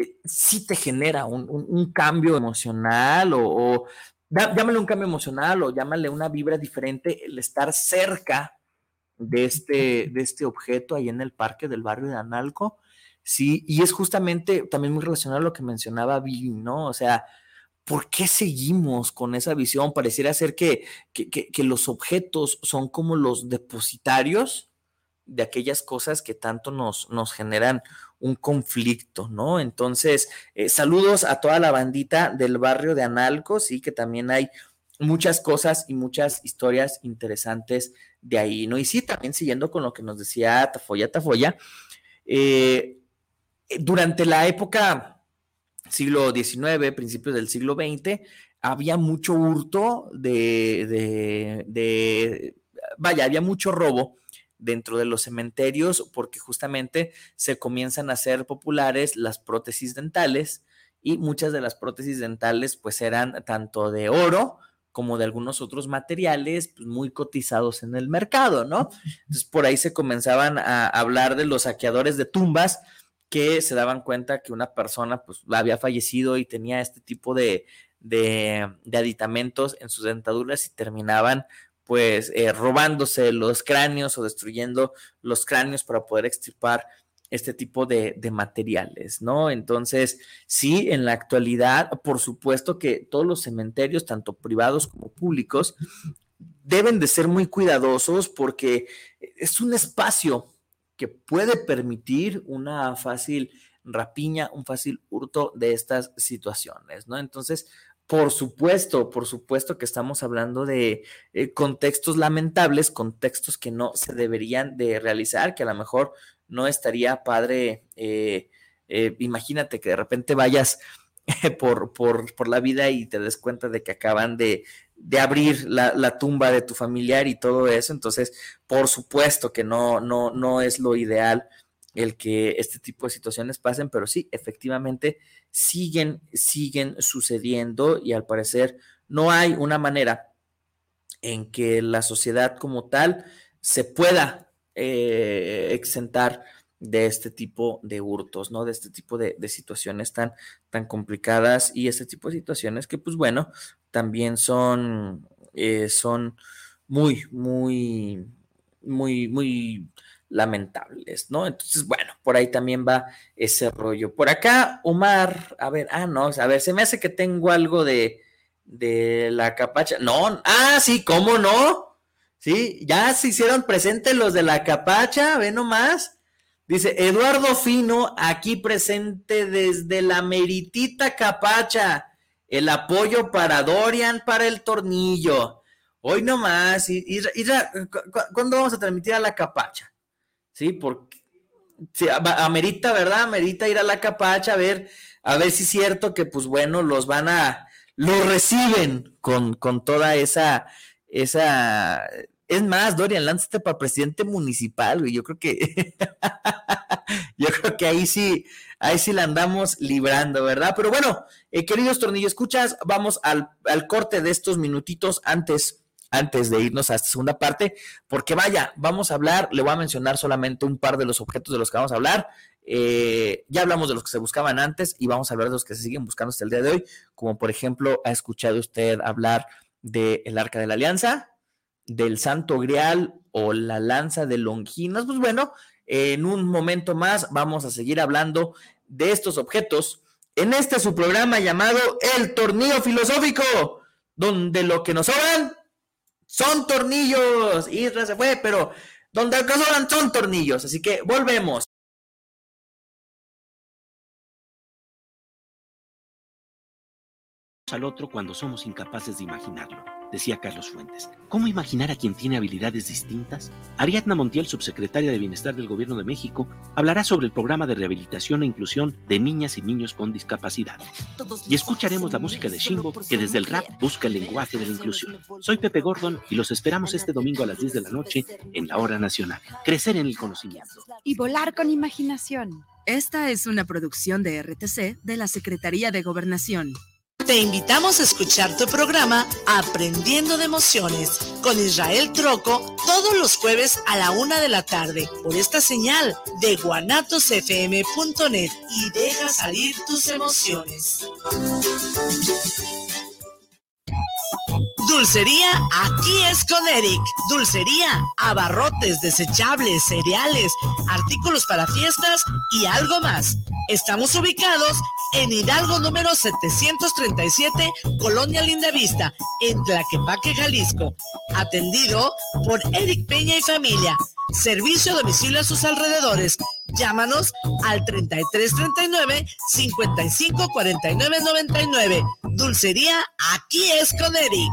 eh, sí te genera un, cambio emocional o, llámale un cambio emocional o llámale una vibra diferente el estar cerca de este, de este objeto ahí en el parque del barrio de Analco. Sí, y es justamente también muy relacionado a lo que mencionaba Billy, ¿no? O sea, ¿por qué seguimos con esa visión? Pareciera ser que, que los objetos son como los depositarios de aquellas cosas que tanto nos, nos generan un conflicto, ¿no? Entonces, eh, saludos a toda la bandita del barrio de Analco, sí, que también hay muchas cosas y muchas historias interesantes de ahí, ¿no? Y sí, también siguiendo con lo que nos decía Tafoya Tafoya, eh, durante la época siglo XIX, principios del siglo XX, había mucho hurto de, de, de vaya, había mucho robo dentro de los cementerios porque justamente se comienzan a hacer populares las prótesis dentales y muchas de las prótesis dentales pues eran tanto de oro como de algunos otros materiales pues, muy cotizados en el mercado, ¿no? Entonces por ahí se comenzaban a hablar de los saqueadores de tumbas que se daban cuenta que una persona pues había fallecido y tenía este tipo de, de, de aditamentos en sus dentaduras y terminaban pues eh, robándose los cráneos o destruyendo los cráneos para poder extirpar este tipo de, materiales, ¿no? Entonces, sí, en la actualidad, por supuesto que todos los cementerios, tanto privados como públicos, deben de ser muy cuidadosos porque es un espacio que puede permitir una fácil rapiña, un fácil hurto de estas situaciones, ¿no? Entonces, por supuesto, por supuesto que estamos hablando de eh, contextos lamentables, contextos que no se deberían de realizar, que a lo mejor no estaría padre. Eh, eh, imagínate que de repente vayas por, por, la vida y te des cuenta de que acaban de, abrir la, la, tumba de tu familiar y todo eso. Entonces, por supuesto que no, no, no es lo ideal el que este tipo de situaciones pasen, pero sí, efectivamente siguen, siguen sucediendo y al parecer no hay una manera en que la sociedad como tal se pueda eh, exentar de este tipo de hurtos, ¿no? De este tipo de, situaciones tan, tan complicadas y este tipo de situaciones que, pues bueno, también son, eh, son muy, muy, muy, muy lamentables, ¿no? Entonces, bueno, por ahí también va ese rollo. Por acá, Omar, a ver, ah, no, a ver, se me hace que tengo algo de, de la capacha. No, ah, sí, ¿cómo no? Sí, ya se hicieron presentes los de la capacha, ve nomás. Dice Eduardo Fino, aquí presente desde la meritita capacha. El apoyo para Dorian para el tornillo. Hoy nomás, y, ¿cuándo vamos a transmitir a la capacha? ¿Sí? Porque amerita, ¿verdad? Amerita ir a la capacha a ver, a ver si es cierto que, pues bueno, los van a, lo reciben con, con toda esa, esa, es más, Dorian, lánzate para presidente municipal, güey. Yo creo que, yo creo que ahí sí, ahí sí la andamos librando, ¿verdad? Pero bueno, eh, queridos tornillos, escuchas, vamos al, al corte de estos minutitos antes antes de irnos a esta segunda parte, porque vaya, vamos a hablar, le voy a mencionar solamente un par de los objetos de los que vamos a hablar. Eh, ya hablamos de los que se buscaban antes y vamos a hablar de los que se siguen buscando hasta el día de hoy, como por ejemplo, ha escuchado usted hablar del Arca de la Alianza, del Santo Grial o la lanza de Longinas. Pues bueno, en un momento más vamos a seguir hablando de estos objetos en este su programa llamado El Tornillo Filosófico, donde lo que nos sobran son tornillos. Isra se fue, pero donde sobran son tornillos. Así que volvemos. Al otro cuando somos incapaces de imaginarlo, decía Carlos Fuentes. ¿Cómo imaginar a quien tiene habilidades distintas? Ariadna Montiel, subsecretaria de Bienestar del Gobierno de México, hablará sobre el programa de rehabilitación e inclusión de niñas y niños con discapacidad. Y escucharemos la música de Shimbo, que desde el rap busca el lenguaje de la inclusión. Soy Pepe Gordon y los esperamos este domingo a las 10 de la noche en la Hora Nacional. Crecer en el conocimiento. Y volar con imaginación. Esta es una producción de RTC de la Secretaría de Gobernación. Te invitamos a escuchar tu programa Aprendiendo de Emociones con Israel Troco todos los jueves a la una de la tarde por esta señal de guanatosfm.net y deja salir tus emociones. Dulcería aquí es con Eric. Dulcería, abarrotes, desechables, cereales, artículos para fiestas y algo más. Estamos ubicados en Hidalgo número 737, Colonia Lindavista, en Tlaquepaque, Jalisco. Atendido por Eric Peña y familia. Servicio a domicilio a sus alrededores. Llámanos al 3339 554999. Dulcería, aquí es con Eric.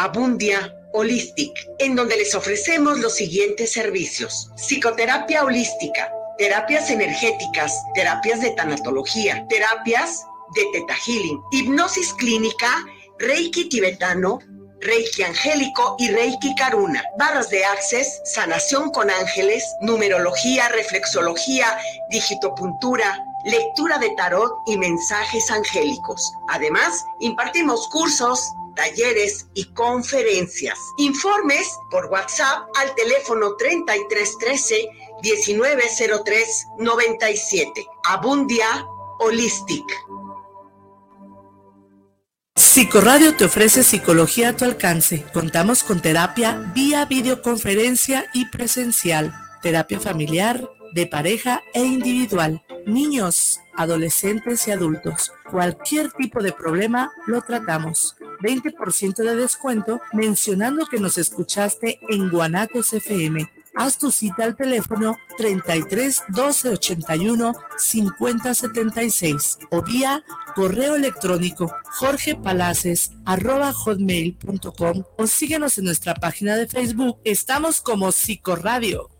Abundia Holistic, en donde les ofrecemos los siguientes servicios. Psicoterapia holística, terapias energéticas, terapias de tanatología, terapias de teta healing, hipnosis clínica, reiki tibetano, Reiki Angélico y Reiki Karuna. Barras de Access, sanación con ángeles, numerología, reflexología, digitopuntura, lectura de tarot y mensajes angélicos. Además, impartimos cursos, talleres y conferencias. Informes por WhatsApp al teléfono 3313 1903 97. Abundia Holistic. Psicoradio te ofrece psicología a tu alcance. Contamos con terapia vía videoconferencia y presencial, terapia familiar, de pareja e individual, niños, adolescentes y adultos. Cualquier tipo de problema lo tratamos. 20% de descuento mencionando que nos escuchaste en Guanatos FM. Haz tu cita al teléfono 33 12 81 50 76 o vía correo electrónico jorgepalaces arroba hotmail.com o síguenos en nuestra página de Facebook. Estamos como Psicoradio.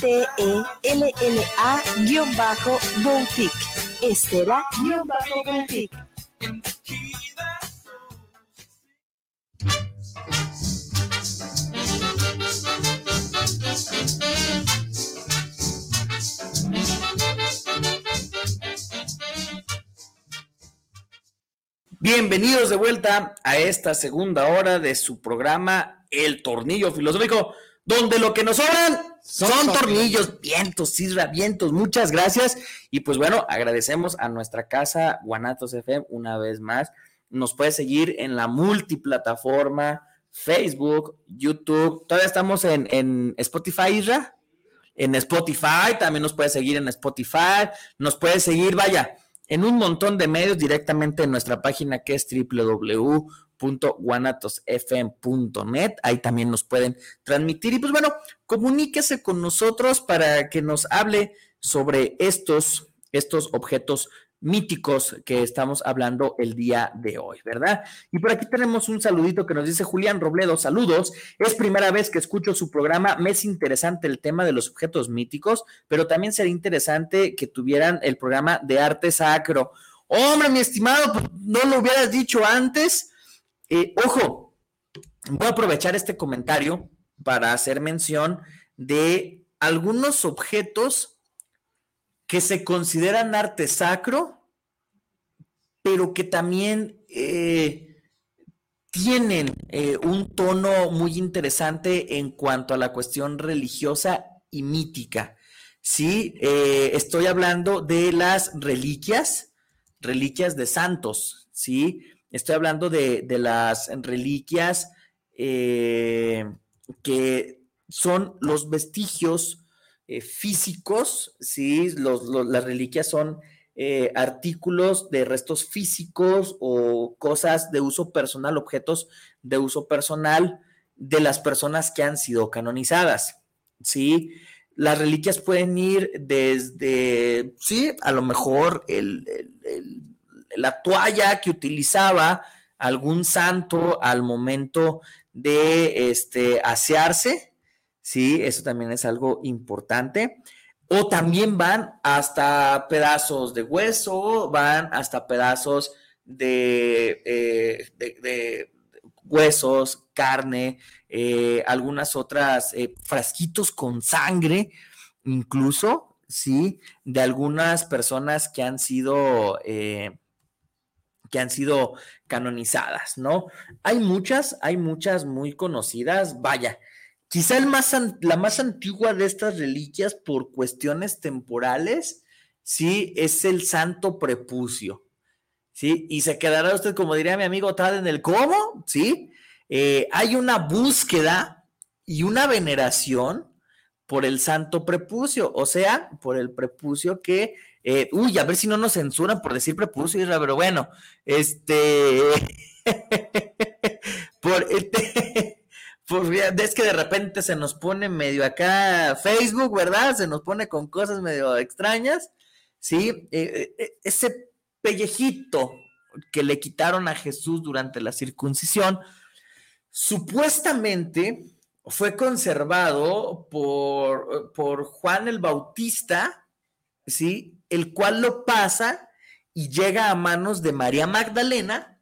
T-E-L-L-A-Boutique. Estela-Boutique. Bienvenidos de vuelta a esta segunda hora de su programa El Tornillo Filosófico, donde lo que nos sobran son, tornillos, vientos, Cisra, vientos. Muchas gracias. Y pues bueno, agradecemos a nuestra casa Guanatos FM una vez más nos puedes seguir en la multiplataforma, Facebook, YouTube. Todavía estamos en, en Spotify, Isra. En Spotify, también nos puedes seguir en Spotify. Nos puedes seguir, vaya, en un montón de medios directamente en nuestra página que es www.guanatosfm.net. Ahí también nos pueden transmitir. Y pues bueno, comuníquese con nosotros para que nos hable sobre estos, estos objetos míticos que estamos hablando el día de hoy, ¿verdad? Y por aquí tenemos un saludito que nos dice Julián Robledo, saludos, es primera vez que escucho su programa, me es interesante el tema de los objetos míticos, pero también sería interesante que tuvieran el programa de arte sacro. Hombre, mi estimado, pues, no lo hubieras dicho antes. Eh, ojo, voy a aprovechar este comentario para hacer mención de algunos objetos que se consideran arte sacro, pero que también eh, tienen eh, un tono muy interesante en cuanto a la cuestión religiosa y mítica. Sí, estoy hablando de las reliquias, reliquias de santos, ¿sí? Estoy hablando de, de las reliquias que son los vestigios eh, físicos, ¿sí? las reliquias son eh, artículos de restos físicos o cosas de uso personal, objetos de uso personal de las personas que han sido canonizadas, ¿sí? Las reliquias pueden ir desde, sí, a lo mejor la toalla que utilizaba algún santo al momento de este, asearse, ¿sí? Eso también es algo importante. O también van hasta pedazos de hueso, van hasta pedazos de, eh, huesos, carne, eh, algunas otras eh, frasquitos con sangre, incluso, ¿sí? De algunas personas que han sido que han sido canonizadas, ¿no? Hay muchas, hay muchas muy conocidas, vaya, Quizá el más, la más antigua de estas reliquias por cuestiones temporales, sí, es el santo prepucio. ¿Sí? Y se quedará usted, como diría mi amigo Tad, en el cómo, ¿sí? Eh, hay una búsqueda y una veneración por el santo prepucio, o sea, por el prepucio que, eh, uy, a ver si no nos censuran por decir prepucio, pero bueno, este, por este, pues es que de repente se nos pone medio acá Facebook, ¿verdad? Se nos pone con cosas medio extrañas, ¿sí? Eh, eh, ese pellejito que le quitaron a Jesús durante la circuncisión, supuestamente fue conservado por, por Juan el Bautista, ¿sí? El cual lo pasa y llega a manos de María Magdalena,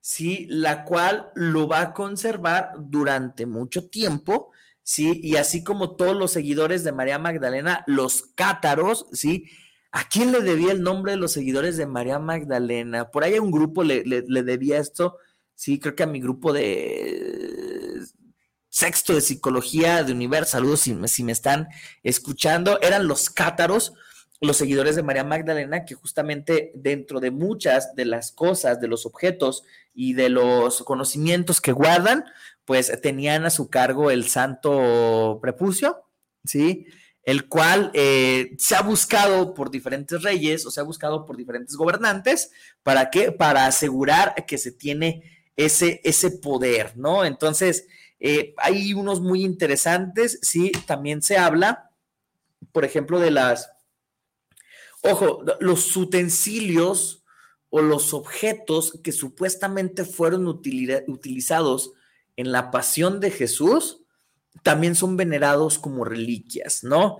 ¿sí? La cual lo va a conservar durante mucho tiempo, ¿sí? Y así como todos los seguidores de María Magdalena, los cátaros, ¿sí? ¿A quién le debía el nombre de los seguidores de María Magdalena? Por ahí un grupo le, debía esto, sí, creo que a mi grupo de sexto de psicología de Universo, saludos si, si me están escuchando, eran los cátaros, los seguidores de María Magdalena, que justamente dentro de muchas de las cosas, de los objetos y de los conocimientos que guardan, pues tenían a su cargo el santo prepucio, ¿sí? El cual eh, se ha buscado por diferentes reyes o se ha buscado por diferentes gobernantes. ¿Para qué? Para asegurar que se tiene ese, ese poder, ¿no? Entonces, eh, hay unos muy interesantes, sí, también se habla, por ejemplo, de las Ojo, los utensilios o los objetos que supuestamente fueron utilizados en la pasión de Jesús también son venerados como reliquias, ¿no?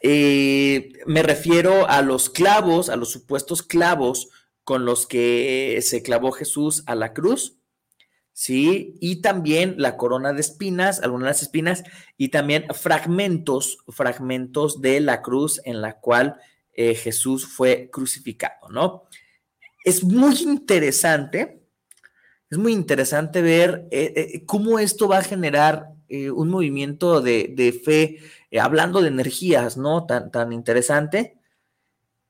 Eh, me refiero a los clavos, a los supuestos clavos con los que se clavó Jesús a la cruz, ¿sí? Y también la corona de espinas, algunas espinas, y también fragmentos, fragmentos de la cruz en la cual eh, Jesús fue crucificado, ¿no? Es muy interesante, es muy interesante ver eh, eh, cómo esto va a generar un movimiento de, fe, hablando de energías, ¿no? Tan, tan interesante,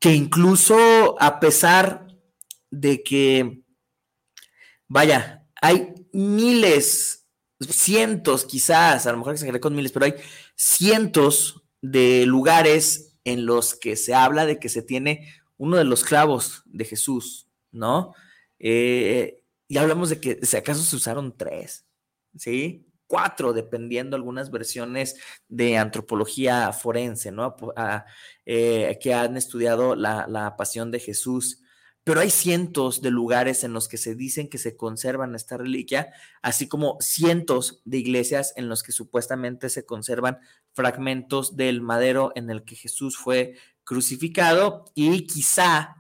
que incluso a pesar de que vaya, hay miles, cientos quizás, a lo mejor exageré con miles, pero hay cientos de lugares en los que se habla de que se tiene uno de los clavos de Jesús, ¿no? Eh, y hablamos de que si acaso se usaron tres, ¿sí? Cuatro, dependiendo algunas versiones de antropología forense, ¿no? Eh, que han estudiado la, la pasión de Jesús pero hay cientos de lugares en los que se dicen que se conservan esta reliquia, así como cientos de iglesias en los que supuestamente se conservan fragmentos del madero en el que Jesús fue crucificado y quizá,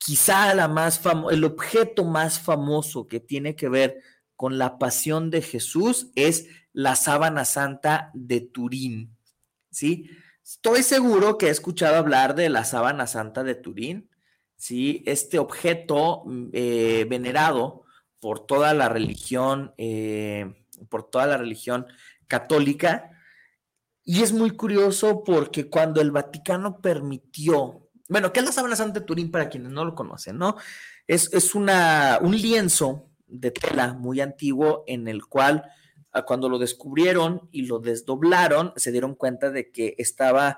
quizá la más el objeto más famoso que tiene que ver con la pasión de Jesús es la sábana santa de Turín. ¿Sí? Estoy seguro que he escuchado hablar de la sábana santa de Turín ¿sí? Este objeto mm, eh, venerado por toda la religión, eh, por toda la religión católica. Y es muy curioso porque cuando el Vaticano permitió, bueno, ¿qué es la sábana santa de Turín para quienes no lo conocen, no? Es, es una, un lienzo de tela muy antiguo en el cual ah, cuando lo descubrieron y lo desdoblaron, se dieron cuenta de que estaba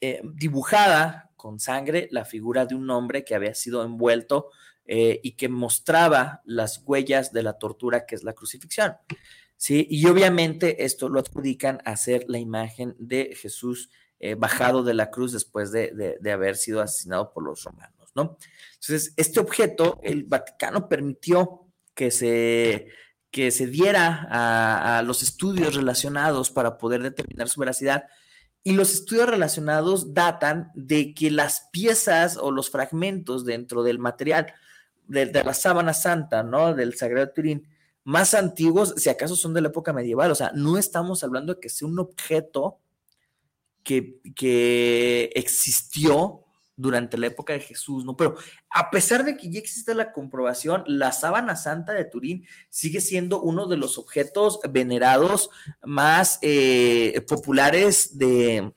eh, dibujada con sangre la figura de un hombre que había sido envuelto eh, y que mostraba las huellas de la tortura que es la crucifixión. ¿sí? Y obviamente esto lo adjudican a ser la imagen de Jesús eh, bajado de la cruz después de, haber sido asesinado por los romanos, ¿no? Entonces, este objeto, el Vaticano permitió que se, que se diera a los estudios relacionados para poder determinar su veracidad y los estudios relacionados datan de que las piezas o los fragmentos dentro del material de, la sábana santa, ¿no? Del Sagrado Turín, más antiguos, si acaso son de la época medieval. O sea, no estamos hablando de que sea un objeto que, que existió durante la época de Jesús, ¿no? Pero a pesar de que ya existe la comprobación, la sábana santa de Turín sigue siendo uno de los objetos venerados más eh, populares de,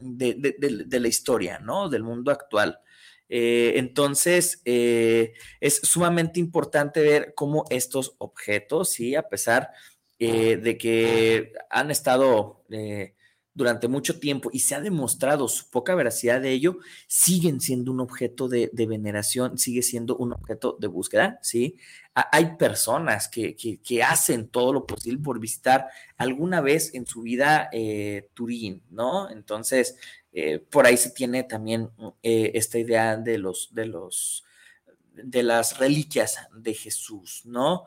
de, la historia, ¿no? Del mundo actual. Eh, entonces, eh, es sumamente importante ver cómo estos objetos, sí, a pesar de que han estado durante mucho tiempo y se ha demostrado su poca veracidad de ello, siguen siendo un objeto de, veneración, sigue siendo un objeto de búsqueda, ¿sí? hay personas que, hacen todo lo posible por visitar alguna vez en su vida eh, Turín, ¿no? Entonces, eh, por ahí se tiene también eh, esta idea de los, de los, de las reliquias de Jesús, ¿no?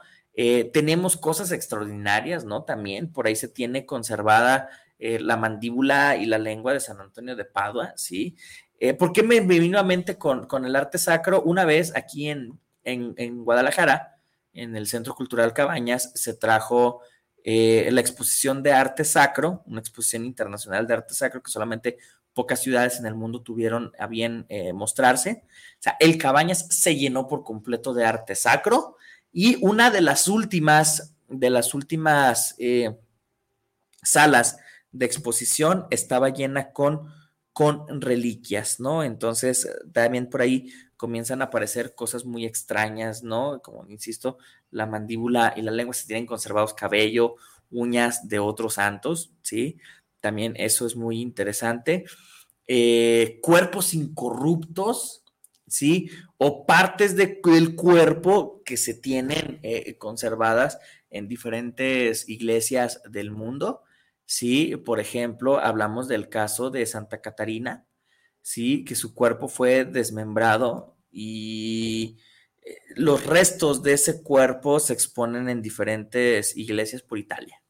tenemos cosas extraordinarias, ¿no? También por ahí se tiene conservada eh, la mandíbula y la lengua de San Antonio de Padua, ¿sí? Eh, ¿Por qué me, vino a mente con, el arte sacro? Una vez aquí en, en, Guadalajara, en el Centro Cultural Cabañas, se trajo eh, la exposición de arte sacro, una exposición internacional de arte sacro que solamente pocas ciudades en el mundo tuvieron a bien mostrarse. O sea, el Cabañas se llenó por completo de arte sacro y una de las últimas, de las últimas salas de exposición estaba llena con, con reliquias, ¿no? Entonces, también por ahí comienzan a aparecer cosas muy extrañas, ¿no? Como insisto, la mandíbula y la lengua se tienen conservados cabello, uñas de otros santos, ¿sí? También eso es muy interesante. Eh, cuerpos incorruptos, ¿sí? O partes del cuerpo que se tienen eh, conservadas en diferentes iglesias del mundo. Sí, por ejemplo, hablamos del caso de Santa Catarina, sí, que su cuerpo fue desmembrado y eh, los restos de ese cuerpo se exponen en diferentes iglesias por Italia.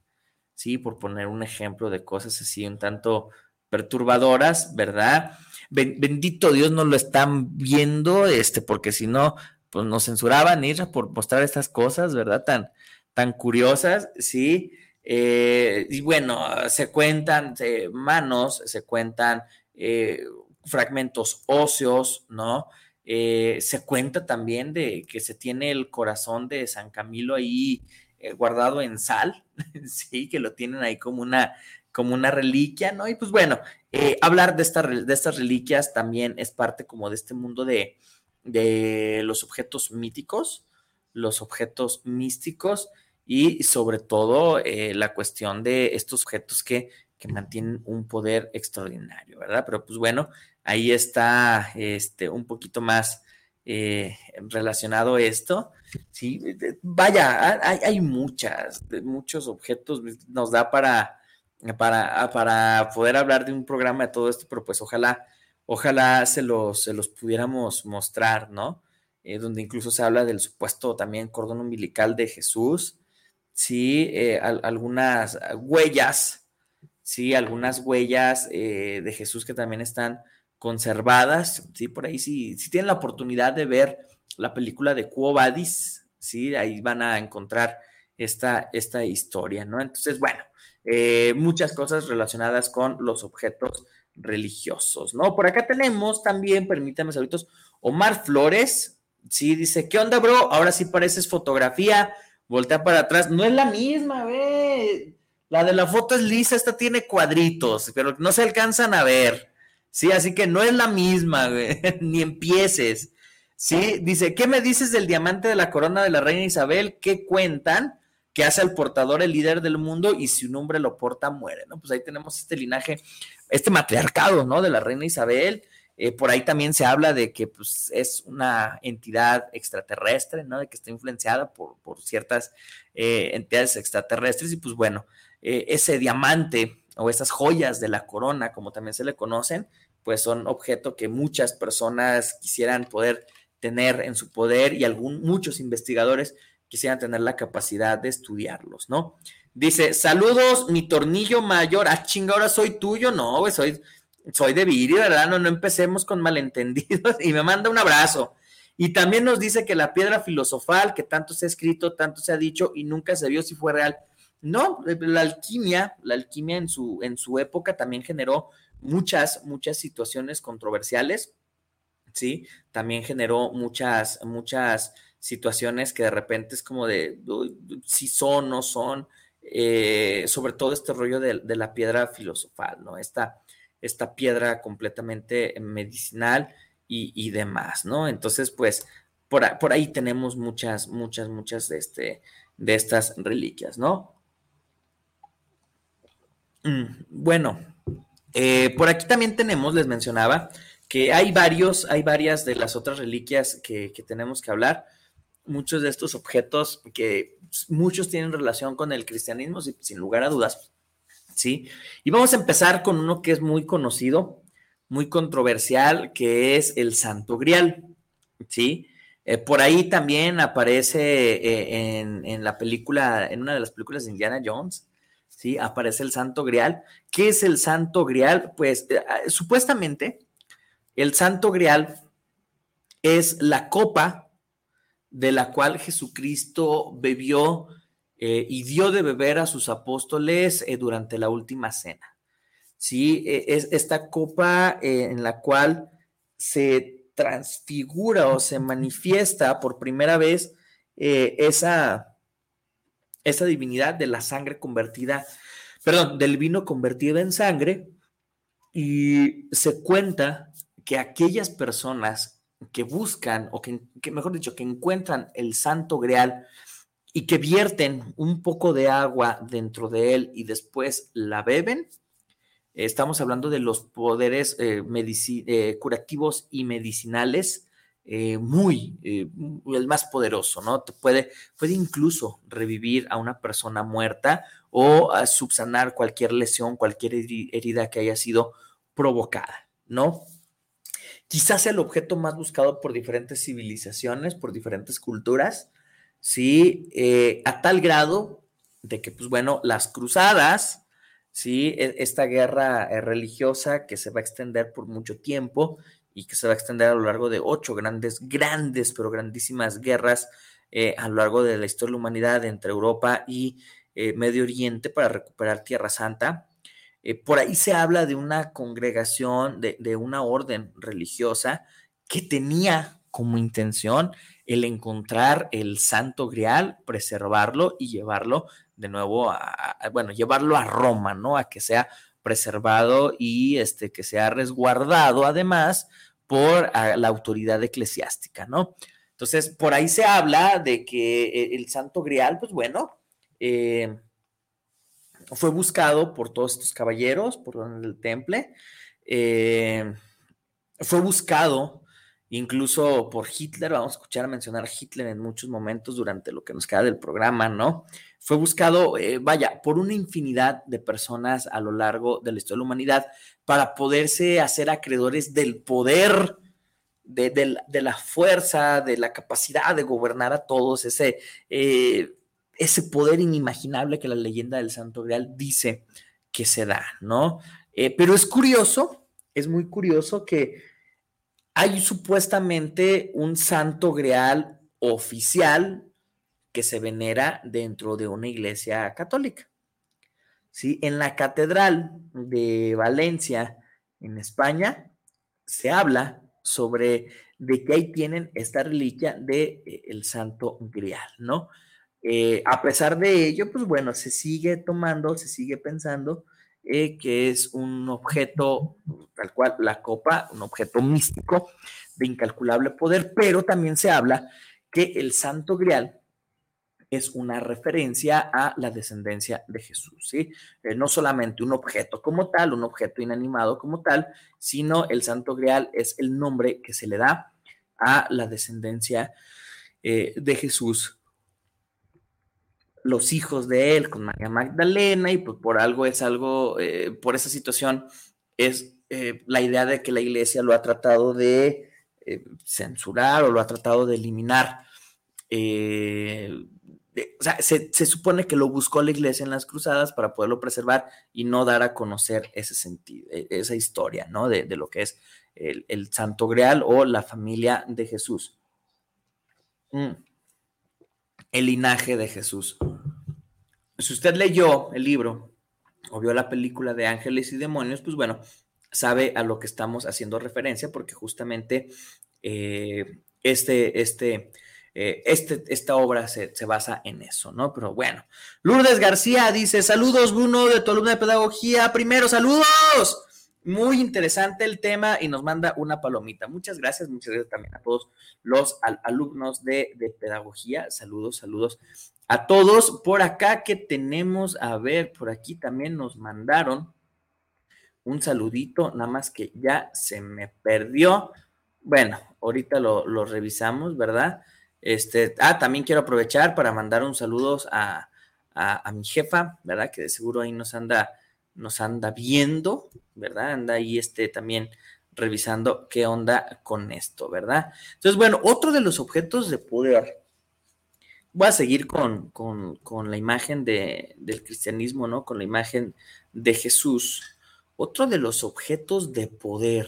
Sí, por poner un ejemplo de cosas así un tanto perturbadoras, ¿verdad? Bendito Dios no lo están viendo, este, porque si no, pues nos censuraban ir por mostrar estas cosas, ¿verdad? Tan, tan curiosas, sí. Eh, y bueno, se cuentan manos, se cuentan eh, fragmentos óseos, ¿no? Eh, se cuenta también de que se tiene el corazón de San Camilo ahí guardado en sal, sí, que lo tienen ahí como una, como una reliquia, ¿no? Y pues bueno, hablar de, de estas reliquias también es parte como de este mundo de, de los objetos míticos, los objetos místicos y sobre todo eh, la cuestión de estos objetos que, que, mantienen un poder extraordinario, ¿verdad? Pero pues bueno, ahí está este, un poquito más eh, relacionado esto. Sí, vaya, hay, hay muchas, muchos objetos, nos da para, para, para poder hablar de un programa de todo esto, pero pues ojalá, ojalá se los, se los pudiéramos mostrar, ¿no? Eh, donde incluso se habla del supuesto también cordón umbilical de Jesús, sí, eh, algunas huellas, sí, algunas huellas de Jesús que también están conservadas, ¿sí? Por ahí, si, si tienen la oportunidad de ver la película de Quo Vadis, ¿sí? Ahí van a encontrar esta, esta historia, ¿no? Entonces, bueno, eh, muchas cosas relacionadas con los objetos religiosos, ¿no? Por acá tenemos también, permítanme saludos, Omar Flores, sí, dice, ¿qué onda, bro? Ahora sí pareces fotografía, voltea para atrás, no es la misma, ve, la de la foto es lisa, esta tiene cuadritos, pero no se alcanzan a ver. Sí, así que no es la misma, güey, ni empieces. Sí, dice, ¿qué me dices del diamante de la corona de la reina Isabel? ¿Qué cuentan? Que hace al portador el líder del mundo y si un hombre lo porta, muere, ¿no? Pues ahí tenemos este linaje, este matriarcado, ¿no? De la reina Isabel. Eh, por ahí también se habla de que pues, es una entidad extraterrestre, ¿no? De que está influenciada por, por ciertas eh, entidades extraterrestres y pues bueno, eh, ese diamante o esas joyas de la corona, como también se le conocen, pues son objeto que muchas personas quisieran poder tener en su poder y algún, muchos investigadores quisieran tener la capacidad de estudiarlos, ¿no? Dice, saludos, mi tornillo mayor, ah, chinga, ahora soy tuyo, no, güey, soy, soy de Viri, ¿verdad? No, no empecemos con malentendidos y me manda un abrazo. Y también nos dice que la piedra filosofal, que tanto se ha escrito, tanto se ha dicho y nunca se vio si fue real, no, eh, la alquimia, la alquimia en su, en su época también generó muchas, muchas situaciones controversiales, ¿sí? También generó muchas, muchas situaciones que de repente es como de si son, no son, eh, sobre todo este rollo de, la piedra filosofal, ¿no? Esta, esta piedra completamente medicinal y, demás, ¿no? Entonces, pues, por, por, ahí tenemos muchas, muchas, muchas de, este, de estas reliquias, ¿no? Mm, bueno, eh, por aquí también tenemos, les mencionaba, que hay varios, hay varias de las otras reliquias que, tenemos que hablar. Muchos de estos objetos que muchos tienen relación con el cristianismo, sin lugar a dudas. Y vamos a empezar con uno que es muy conocido, muy controversial, que es el Santo Grial. ¿sí? Eh, por ahí también aparece eh, en, en, la película, en una de las películas de Indiana Jones, ¿sí? Aparece el Santo Grial. ¿Qué es el Santo Grial? Pues eh, ah, supuestamente el Santo Grial es la copa de la cual Jesucristo bebió eh, y dio de beber a sus apóstoles eh, durante la última cena. Sí, e, es esta copa en la cual se transfigura o se manifiesta por primera vez esa, esa divinidad de la sangre convertida, perdón, del vino convertido en sangre, y se cuenta que aquellas personas que buscan, o que, mejor dicho, que encuentran el santo grial y que vierten un poco de agua dentro de él y después la beben, estamos hablando de los poderes eh, eh, curativos y medicinales eh, muy, el más poderoso, ¿no? Puede, puede incluso revivir a una persona muerta o a subsanar cualquier lesión, cualquier herida que haya sido provocada, ¿no? Quizás el objeto más buscado por diferentes civilizaciones, por diferentes culturas, ¿sí? Eh, a tal grado de que, pues bueno, las cruzadas, ¿sí? E, esta guerra religiosa que se va a extender por mucho tiempo y que se va a extender a lo largo de ocho grandes, grandes, pero grandísimas guerras eh, a lo largo de la historia de la humanidad entre Europa y eh, Medio Oriente para recuperar Tierra Santa. Eh, por ahí se habla de una congregación, de, de, una orden religiosa que tenía como intención el encontrar el santo grial, preservarlo y llevarlo de nuevo a, bueno, llevarlo a Roma, ¿no? A que sea preservado y este, que sea resguardado además por la autoridad eclesiástica, ¿no? Entonces, por ahí se habla de que eh, el Santo Grial, pues bueno, eh, fue buscado por todos estos caballeros, por el temple, eh, fue buscado incluso por Hitler, vamos a escuchar mencionar a Hitler en muchos momentos durante lo que nos queda del programa, ¿no? Fue buscado, eh, vaya, por una infinidad de personas a lo largo de la historia de la humanidad para poderse hacer acreedores del poder, de, la fuerza, de la capacidad de gobernar a todos, ese, eh, ese poder inimaginable que la leyenda del Santo Grial dice que se da, ¿no? Eh, pero es curioso, es muy curioso que hay supuestamente un santo grial oficial que se venera dentro de una iglesia católica. ¿Sí? En la catedral de Valencia, en España, se habla sobre de que ahí tienen esta reliquia de eh, el santo grial, ¿no? Eh, a pesar de ello, pues bueno, se sigue tomando, se sigue pensando eh, que es un objeto, tal cual, la copa, un objeto místico de incalculable poder, pero también se habla que el Santo Grial es una referencia a la descendencia de Jesús, ¿sí? Eh, no solamente un objeto como tal, un objeto inanimado como tal, sino el Santo Grial es el nombre que se le da a la descendencia eh, de Jesús los hijos de él con María Magdalena y pues por algo es algo, eh, por esa situación es eh, la idea de que la iglesia lo ha tratado de eh, censurar o lo ha tratado de eliminar. o sea, se, supone que lo buscó la iglesia en las cruzadas para poderlo preservar y no dar a conocer ese sentido, e, esa historia, ¿no? De, lo que es el, Santo Grial o la familia de Jesús. Mm el linaje de Jesús. Si usted leyó el libro o vio la película de Ángeles y Demonios, pues bueno, sabe a lo que estamos haciendo referencia porque justamente eh, este, este, eh, este, esta obra se, se, basa en eso, ¿no? Pero bueno, Lourdes García dice, saludos Bruno de tu alumna de pedagogía, primero saludos. Muy interesante el tema y nos manda una palomita. Muchas gracias, muchas gracias también a todos los alumnos de, pedagogía. Saludos, saludos a todos. Por acá que tenemos, a ver, por aquí también nos mandaron un saludito, nada más que ya se me perdió. Bueno, ahorita lo, revisamos, ¿verdad? Este, ah, también quiero aprovechar para mandar un saludo a, a mi jefa, ¿verdad? Que de seguro ahí nos anda nos anda viendo, ¿verdad? Anda ahí este también revisando qué onda con esto, ¿verdad? Entonces, bueno, otro de los objetos de poder, voy a seguir con, la imagen de, del cristianismo, ¿no? Con la imagen de Jesús. Otro de los objetos de poder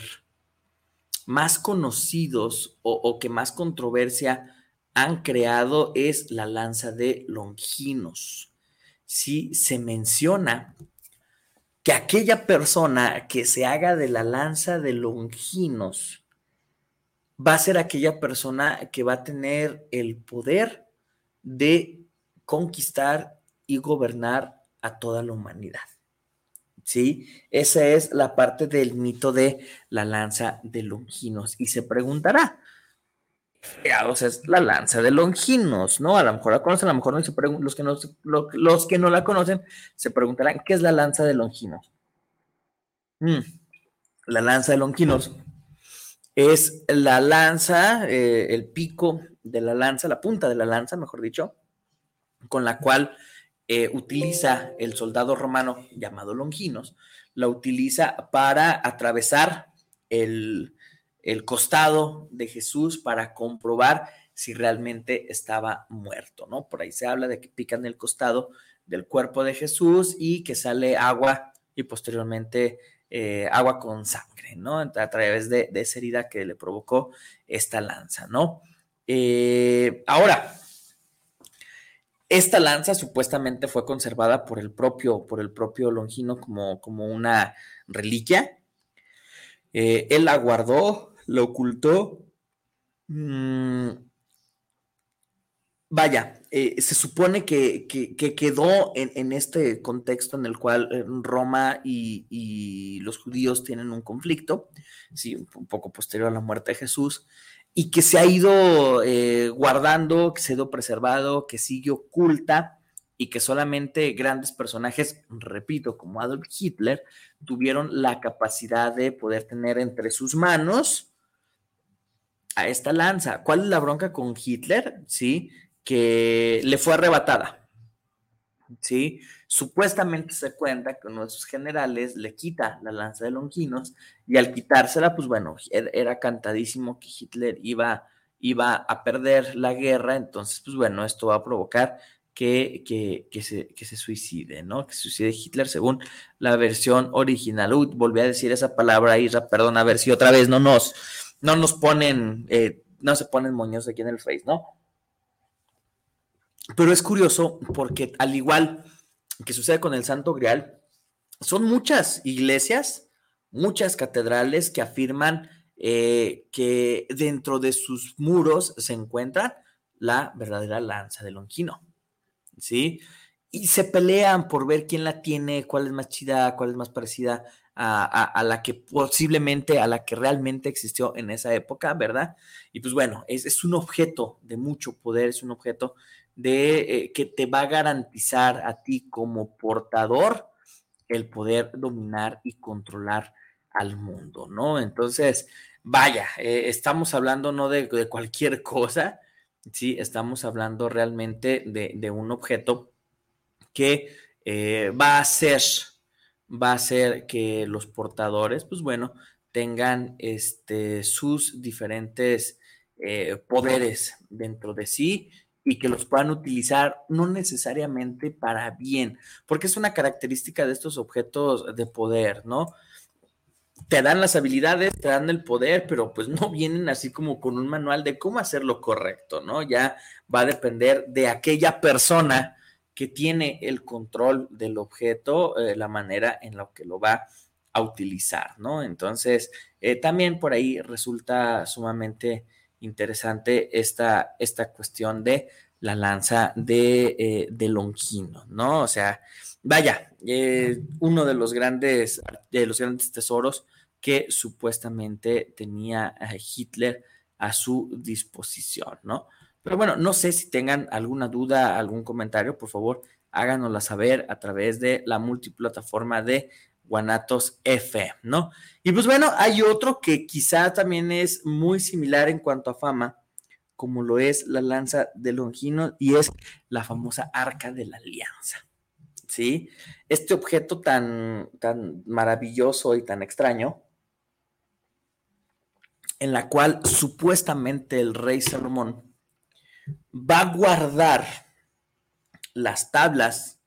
más conocidos o, o que más controversia han creado es la lanza de Longinos. Sí, se menciona que aquella persona que se haga de la lanza de Longinos va a ser aquella persona que va a tener el poder de conquistar y gobernar a toda la humanidad. ¿Sí? Esa es la parte del mito de la lanza de Longinos. Y se preguntará, o sea, es la lanza de Longinos, ¿no? A lo mejor la conocen, a lo mejor no, se los, que no, los que no la conocen se preguntarán, ¿qué es la lanza de Longinos? Mm, la lanza de Longinos es la lanza, eh, el pico de la lanza, la punta de la lanza, mejor dicho, con la cual eh, utiliza el soldado romano llamado Longinos, la utiliza para atravesar el, el costado de Jesús para comprobar si realmente estaba muerto, ¿no? Por ahí se habla de que pican el costado del cuerpo de Jesús y que sale agua y posteriormente eh, agua con sangre, ¿no? A través de, esa herida que le provocó esta lanza, ¿no? Eh, ahora, esta lanza supuestamente fue conservada por el propio, por el propio Longino como, como una reliquia. Eh, él la guardó, lo ocultó. Mm, vaya, eh, se supone que, quedó en, este contexto en el cual eh, Roma y, los judíos tienen un conflicto, sí, un poco posterior a la muerte de Jesús. y que se ha ido eh, guardando, que se ha ido preservado, que sigue oculta y que solamente grandes personajes, repito, como Adolf Hitler, tuvieron la capacidad de poder tener entre sus manos a esta lanza. ¿Cuál es la bronca con Hitler? Sí, que le fue arrebatada. Sí, supuestamente se cuenta que uno de sus generales le quita la lanza de Longinos y al quitársela, pues bueno, er, era cantadísimo que Hitler iba, iba a perder la guerra, entonces, pues bueno, esto va a provocar que, que, se, que se suicide, ¿no? Que se suicide Hitler según la versión original. Uy, volví a decir esa palabra, Isra, perdón, a ver si otra vez no nos, no nos ponen, eh, no se ponen moños aquí en el Face, ¿no? Pero es curioso porque al igual que sucede con el Santo Grial, son muchas iglesias, muchas catedrales que afirman eh, que dentro de sus muros se encuentra la verdadera lanza de Longino, ¿sí? Y se pelean por ver quién la tiene, cuál es más chida, cuál es más parecida a, la que posiblemente, a la que realmente existió en esa época, ¿verdad? Y pues bueno, es, es un objeto de mucho poder, es un objeto de eh, que te va a garantizar a ti como portador el poder dominar y controlar al mundo, ¿no? Entonces, vaya, eh, estamos hablando no de, cualquier cosa, sí, estamos hablando realmente de, un objeto que eh, va a ser, va a hacer que los portadores, pues bueno, tengan este, sus diferentes poderes dentro de sí y que los puedan utilizar no necesariamente para bien, porque es una característica de estos objetos de poder, ¿no? Te dan las habilidades, te dan el poder, pero pues no vienen así como con un manual de cómo hacer lo correcto, ¿no? Ya va a depender de aquella persona que tiene el control del objeto, eh, la manera en la que lo va a utilizar, ¿no? Entonces, eh, también por ahí resulta sumamente interesante esta, esta cuestión de la lanza de, eh, de Longino, ¿no? O sea, vaya, uno de los grandes, de los grandes tesoros que supuestamente tenía Hitler a su disposición, ¿no? Pero bueno, no sé si tengan alguna duda, algún comentario, por favor, háganosla saber a través de la multiplataforma de Guanatos F, ¿no? Y pues bueno, hay otro que quizá también es muy similar en cuanto a fama, como lo es la lanza de Longino y es la famosa Arca de la Alianza. ¿Sí? Este objeto tan, tan maravilloso y tan extraño, en la cual supuestamente el rey Salomón va a guardar las tablas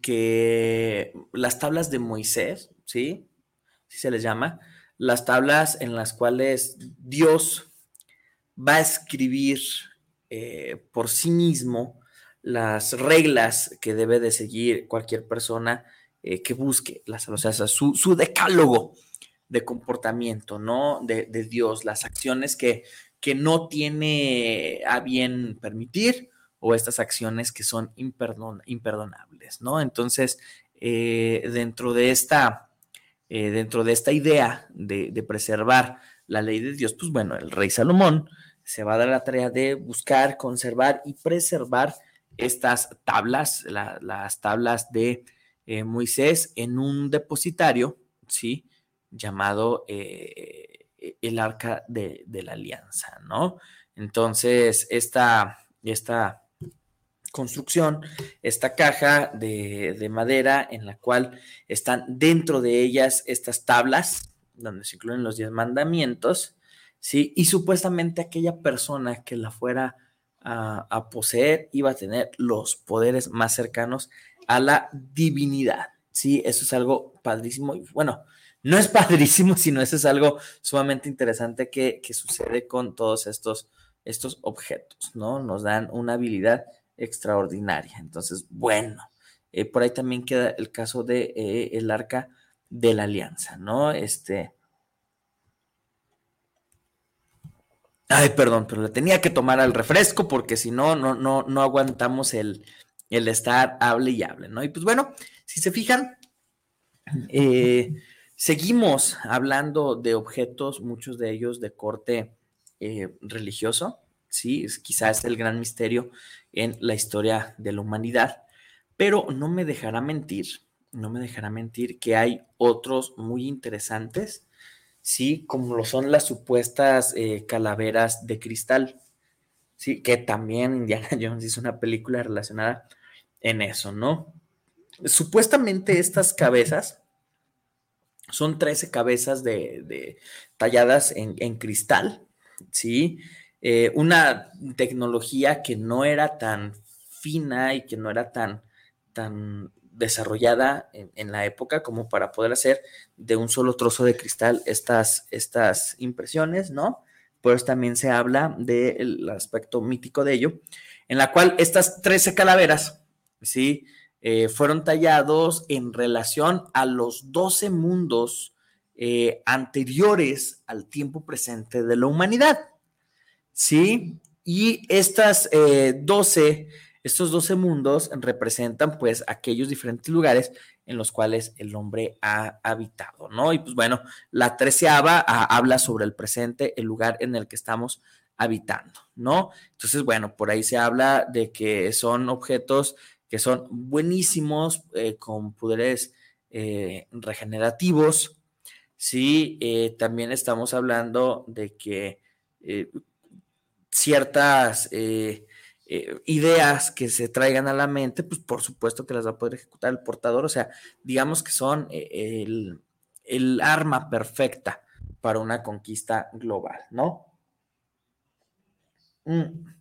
que las tablas de Moisés, ¿sí? Así se les llama, las tablas en las cuales Dios va a escribir eh, por sí mismo las reglas que debe de seguir cualquier persona eh, que busque las, o sea, su, su, decálogo de comportamiento, ¿no? De, de, Dios, las acciones que, que no tiene a bien permitir o estas acciones que son imperdonables, ¿no? Entonces, eh, dentro de esta, eh, dentro de esta idea de, preservar la ley de Dios, pues bueno, el rey Salomón se va a dar la tarea de buscar, conservar y preservar estas tablas, las tablas de eh, Moisés en un depositario, ¿sí? Llamado el arca de, la alianza, ¿no? Entonces, esta, esta construcción esta caja de, madera en la cual están dentro de ellas estas tablas donde se incluyen los diez mandamientos, ¿sí? Y supuestamente aquella persona que la fuera a, poseer iba a tener los poderes más cercanos a la divinidad, ¿sí? Eso es algo padrísimo. Y bueno, no es padrísimo, sino eso es algo sumamente interesante que, que sucede con todos estos, estos objetos, ¿no? Nos dan una habilidad extraordinaria. Entonces, bueno, eh, por ahí también queda el caso de eh, arca de la alianza, ¿no? Este. Ay, perdón, pero le tenía que tomar al refresco porque si no, no, no, no aguantamos el, el estar hable y hable, ¿no? Y pues bueno, si se fijan, eh, seguimos hablando de objetos, muchos de ellos de corte eh, religioso, sí, es, quizás el gran misterio en la historia de la humanidad, pero no me dejará mentir, no me dejará mentir que hay otros muy interesantes, sí, como lo son las supuestas eh, calaveras de cristal, sí, que también Indiana Jones hizo una película relacionada en eso, ¿no? Supuestamente estas cabezas son 13 cabezas de, talladas en, cristal, ¿sí? Eh, una tecnología que no era tan fina y que no era tan, tan desarrollada en, la época como para poder hacer de un solo trozo de cristal estas, estas impresiones, ¿no? Pues también se habla del aspecto mítico de ello, en la cual estas 13 calaveras, ¿sí? Eh, fueron tallados en relación a los 12 mundos eh, anteriores al tiempo presente de la humanidad. ¿Sí? Y estas 12, eh, estos 12 mundos representan pues aquellos diferentes lugares en los cuales el hombre ha habitado, ¿no? Y pues bueno, la treceava ah, habla sobre el presente, el lugar en el que estamos habitando, ¿no? Entonces, bueno, por ahí se habla de que son objetos que son buenísimos eh, con poderes eh, regenerativos. Sí, eh, también estamos hablando de que ciertas ideas que se traigan a la mente, pues por supuesto que las va a poder ejecutar el portador. O sea, digamos que son el, arma perfecta para una conquista global, ¿no? Mm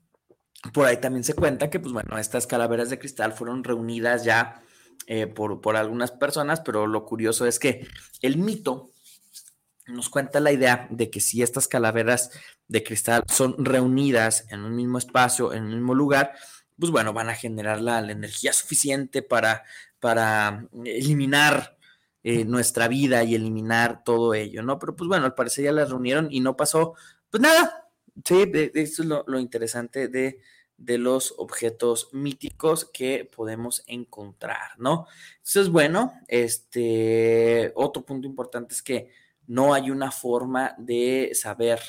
por ahí también se cuenta que, pues bueno, estas calaveras de cristal fueron reunidas ya eh, por, por, algunas personas, pero lo curioso es que el mito nos cuenta la idea de que si estas calaveras de cristal son reunidas en un mismo espacio, en un mismo lugar, pues bueno, van a generar la, energía suficiente para, para eliminar eh, nuestra vida y eliminar todo ello, ¿no? Pero pues bueno, al parecer ya las reunieron y no pasó, pues nada. Sí, eso es lo interesante de, de los objetos míticos que podemos encontrar, ¿no? Entonces, bueno, este, otro punto importante es que no hay una forma de saber,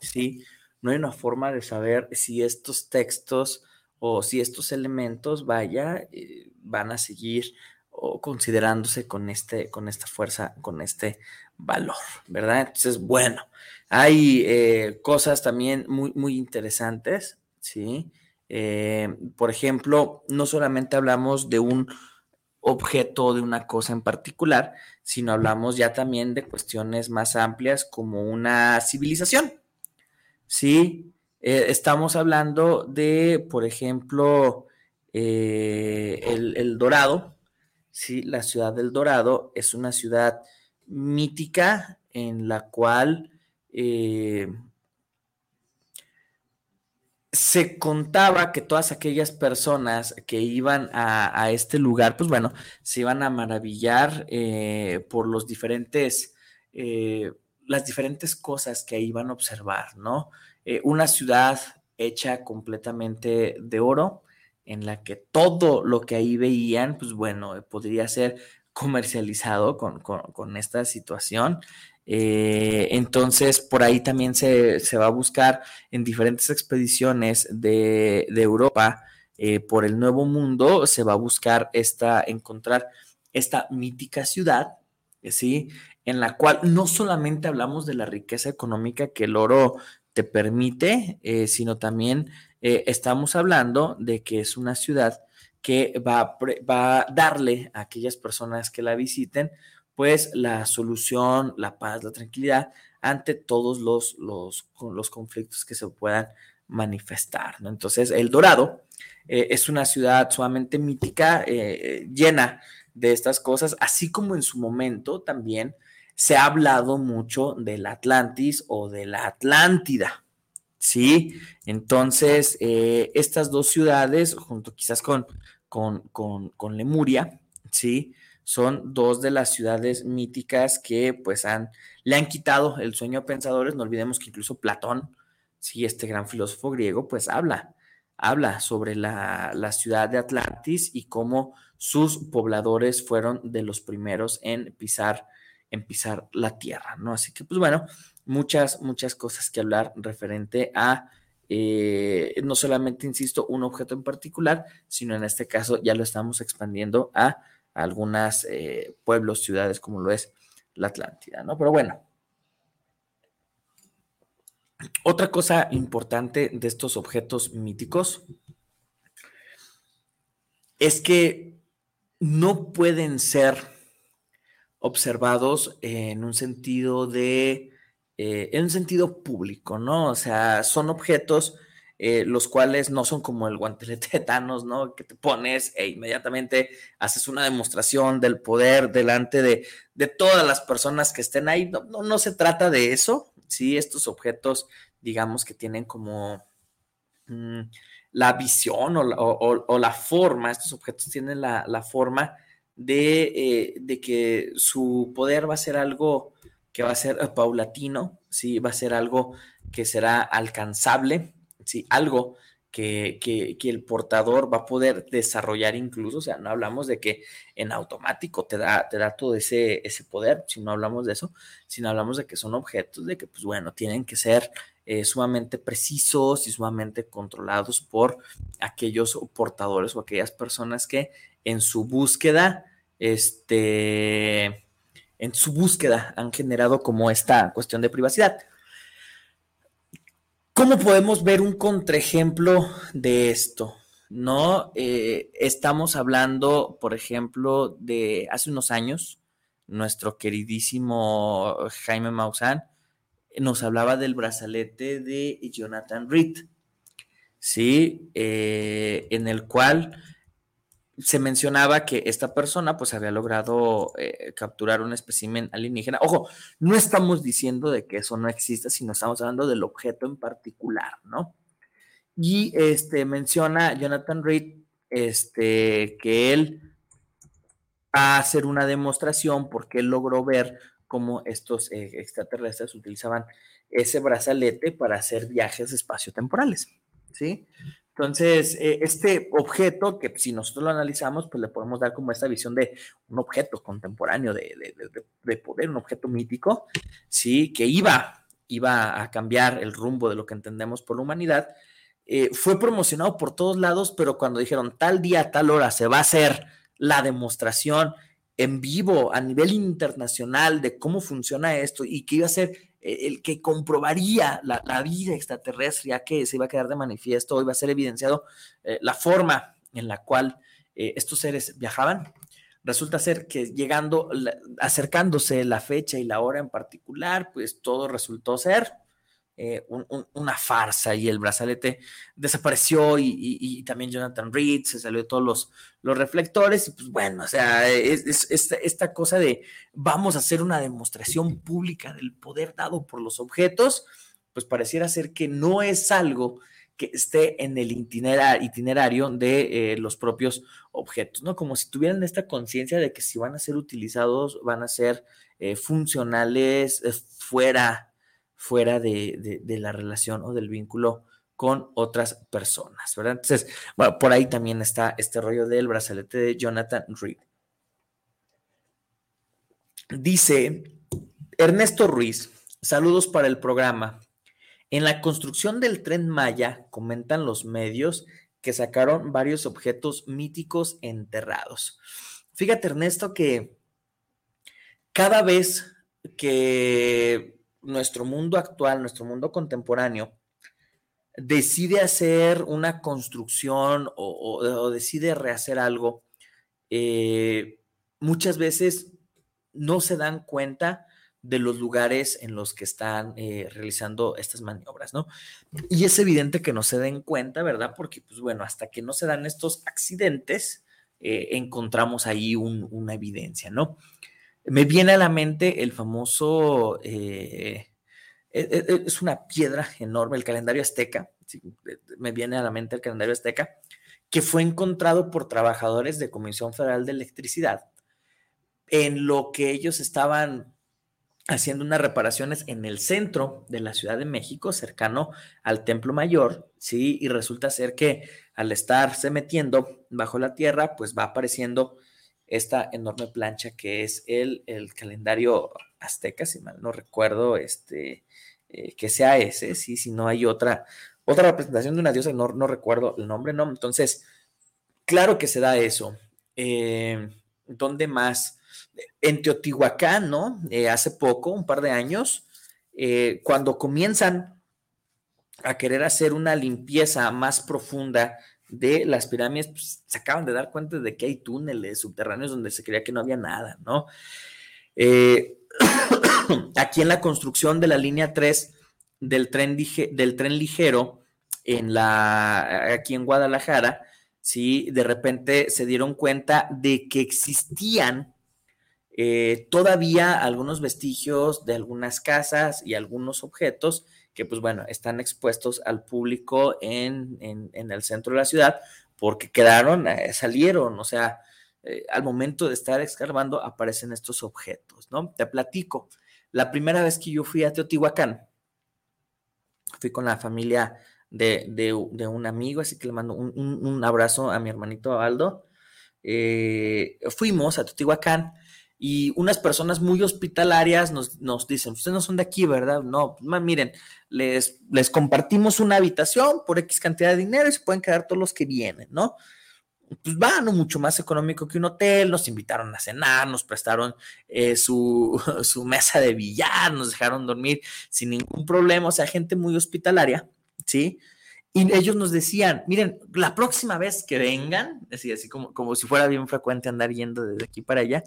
¿sí? No hay una forma de saber si estos textos o si estos elementos, vaya, eh, van a seguir o considerándose con, este, con esta fuerza, con este valor, ¿verdad? Entonces, bueno, hay eh, cosas también muy, muy interesantes ¿sí? Eh, por ejemplo, no solamente hablamos de un objeto, de una cosa en particular, sino hablamos ya también de cuestiones más amplias como una civilización, ¿sí? Eh, estamos hablando de, por ejemplo, eh, el, Dorado, ¿sí? La ciudad del Dorado es una ciudad mítica en la cual se contaba que todas aquellas personas que iban a, este lugar, pues bueno, se iban a maravillar eh, por los diferentes, eh, las diferentes cosas que iban a observar, ¿no? Eh, una ciudad hecha completamente de oro, en la que todo lo que ahí veían, pues bueno, podría ser comercializado con, con esta situación. Eh, entonces, por ahí también se, va a buscar en diferentes expediciones de, Europa eh, por el Nuevo Mundo, se va a buscar esta, encontrar esta mítica ciudad, ¿sí? En la cual no solamente hablamos de la riqueza económica que el oro te permite, eh, sino también estamos hablando de que es una ciudad que va, va a darle a aquellas personas que la visiten pues la solución, la paz, la tranquilidad ante todos los, los, los conflictos que se puedan manifestar. ¿no? Entonces, El Dorado eh, es una ciudad sumamente mítica, eh, llena de estas cosas, así como en su momento también se ha hablado mucho del Atlantis o de la Atlántida. ¿Sí? Entonces, eh, estas dos ciudades, junto quizás con, con, con, con Lemuria, ¿sí? Son dos de las ciudades míticas que pues han, le han quitado el sueño a pensadores. No olvidemos que incluso Platón, sí, este gran filósofo griego, pues habla, habla sobre la, ciudad de Atlantis y cómo sus pobladores fueron de los primeros en pisar, en pisar la tierra, ¿no? Así que pues bueno, muchas, muchas cosas que hablar referente a eh, no solamente, insisto, un objeto en particular, sino en este caso ya lo estamos expandiendo a algunas eh, pueblos, ciudades como lo es la Atlántida, ¿no? Pero bueno. Otra cosa importante de estos objetos míticos es que no pueden ser observados en un sentido de eh, en un sentido público, ¿no? O sea, son objetos eh, los cuales no son como el guantelete de Thanos, ¿no? Que te pones e inmediatamente haces una demostración del poder delante de, todas las personas que estén ahí. No, no, se trata de eso, ¿sí? Estos objetos, digamos que tienen como mm, la visión o la, forma, estos objetos tienen la, forma de, eh, de que su poder va a ser algo que va a ser eh, paulatino, ¿sí? Va a ser algo que será alcanzable, ¿sí? Algo que, el portador va a poder desarrollar incluso, o sea, no hablamos de que en automático te da, te da todo ese, ese poder, si no hablamos de eso, sino hablamos de que son objetos, de que, pues bueno, tienen que ser eh, sumamente precisos y sumamente controlados por aquellos portadores o aquellas personas que en su búsqueda, este en su búsqueda han generado como esta cuestión de privacidad. ¿Cómo podemos ver un contraejemplo de esto? ¿No? Eh, estamos hablando, por ejemplo, de hace unos años, nuestro queridísimo Jaime Maussan nos hablaba del brazalete de Jonathan Reed, ¿sí? Eh, en el cual se mencionaba que esta persona pues había logrado eh, capturar un espécimen alienígena. Ojo, no estamos diciendo de que eso no exista, sino estamos hablando del objeto en particular, ¿no? Y este menciona Jonathan Reed este, que él va a hacer una demostración porque él logró ver cómo estos eh, extraterrestres utilizaban ese brazalete para hacer viajes espaciotemporales, ¿sí? Entonces, eh, este objeto, que si nosotros lo analizamos, pues le podemos dar como esta visión de un objeto contemporáneo de, poder, un objeto mítico, ¿sí? Que iba, iba a cambiar el rumbo de lo que entendemos por la humanidad. Eh, fue promocionado por todos lados, pero cuando dijeron tal día, tal hora se va a hacer la demostración en vivo a nivel internacional de cómo funciona esto y que iba a ser el que comprobaría la, vida extraterrestre, ya que se iba a quedar de manifiesto, iba a ser evidenciado eh, la forma en la cual eh, estos seres viajaban. Resulta ser que llegando, acercándose la fecha y la hora en particular, pues todo resultó ser eh, una farsa y el brazalete desapareció y, también Jonathan Reed se salió de todos los, los reflectores y pues bueno, o sea, es, esta cosa de vamos a hacer una demostración pública del poder dado por los objetos, pues pareciera ser que no es algo que esté en el itinerario de eh, los propios objetos, ¿no? Como si tuvieran esta conciencia de que si van a ser utilizados, van a ser eh, funcionales fuera fuera de, la relación o del vínculo con otras personas, ¿verdad? Entonces, bueno, por ahí también está este rollo del brazalete de Jonathan Reed. Dice Ernesto Ruiz, saludos para el programa. En la construcción del tren Maya, comentan los medios que sacaron varios objetos míticos enterrados. Fíjate, Ernesto, que cada vez que nuestro mundo actual, nuestro mundo contemporáneo, decide hacer una construcción o, decide rehacer algo, eh, muchas veces no se dan cuenta de los lugares en los que están eh, realizando estas maniobras, ¿no? Y es evidente que no se den cuenta, ¿verdad? Porque, pues bueno, hasta que no se dan estos accidentes, eh, encontramos ahí una evidencia, ¿no? Me viene a la mente el famoso, eh, e, e, e, es una piedra enorme, el calendario azteca, me viene a la mente el calendario azteca, que fue encontrado por trabajadores de Comisión Federal de Electricidad, en lo que ellos estaban haciendo unas reparaciones en el centro de la Ciudad de México, cercano al Templo Mayor, ¿sí? Y resulta ser que al estarse metiendo bajo la tierra, pues va apareciendo esta enorme plancha que es el, el calendario azteca, si mal no recuerdo, este, eh, que sea ese, sí, si no hay otra, otra representación de una diosa, no, no recuerdo el nombre, ¿no? Entonces, claro que se da eso. Eh, ¿Dónde más? En Teotihuacán, ¿no? Eh, hace poco, un par de años, cuando comienzan a querer hacer una limpieza más profunda de las pirámides, pues, se acaban de dar cuenta de que hay túneles subterráneos donde se creía que no había nada, ¿no? Eh, aquí en la construcción de la línea 3 del tren, del tren ligero, en la, aquí en Guadalajara, ¿sí? de repente se dieron cuenta de que existían eh, todavía algunos vestigios de algunas casas y algunos objetos que pues bueno, están expuestos al público en, el centro de la ciudad porque quedaron, eh, salieron, o sea, eh, al momento de estar escarbando aparecen estos objetos, ¿no? Te platico, la primera vez que yo fui a Teotihuacán, fui con la familia de, un amigo, así que le mando un, abrazo a mi hermanito Aldo. Eh, fuimos a Teotihuacán y unas personas muy hospitalarias nos, nos, dicen, ustedes no son de aquí, ¿verdad? No, miren, les, les compartimos una habitación por X cantidad de dinero y se pueden quedar todos los que vienen, ¿no? Pues va, no mucho más económico que un hotel, nos invitaron a cenar, nos prestaron eh, su, su mesa de billar, nos dejaron dormir sin ningún problema, o sea, gente muy hospitalaria, ¿sí? Y ellos nos decían, miren, la próxima vez que vengan, así, así como, como si fuera bien frecuente andar yendo desde aquí para allá,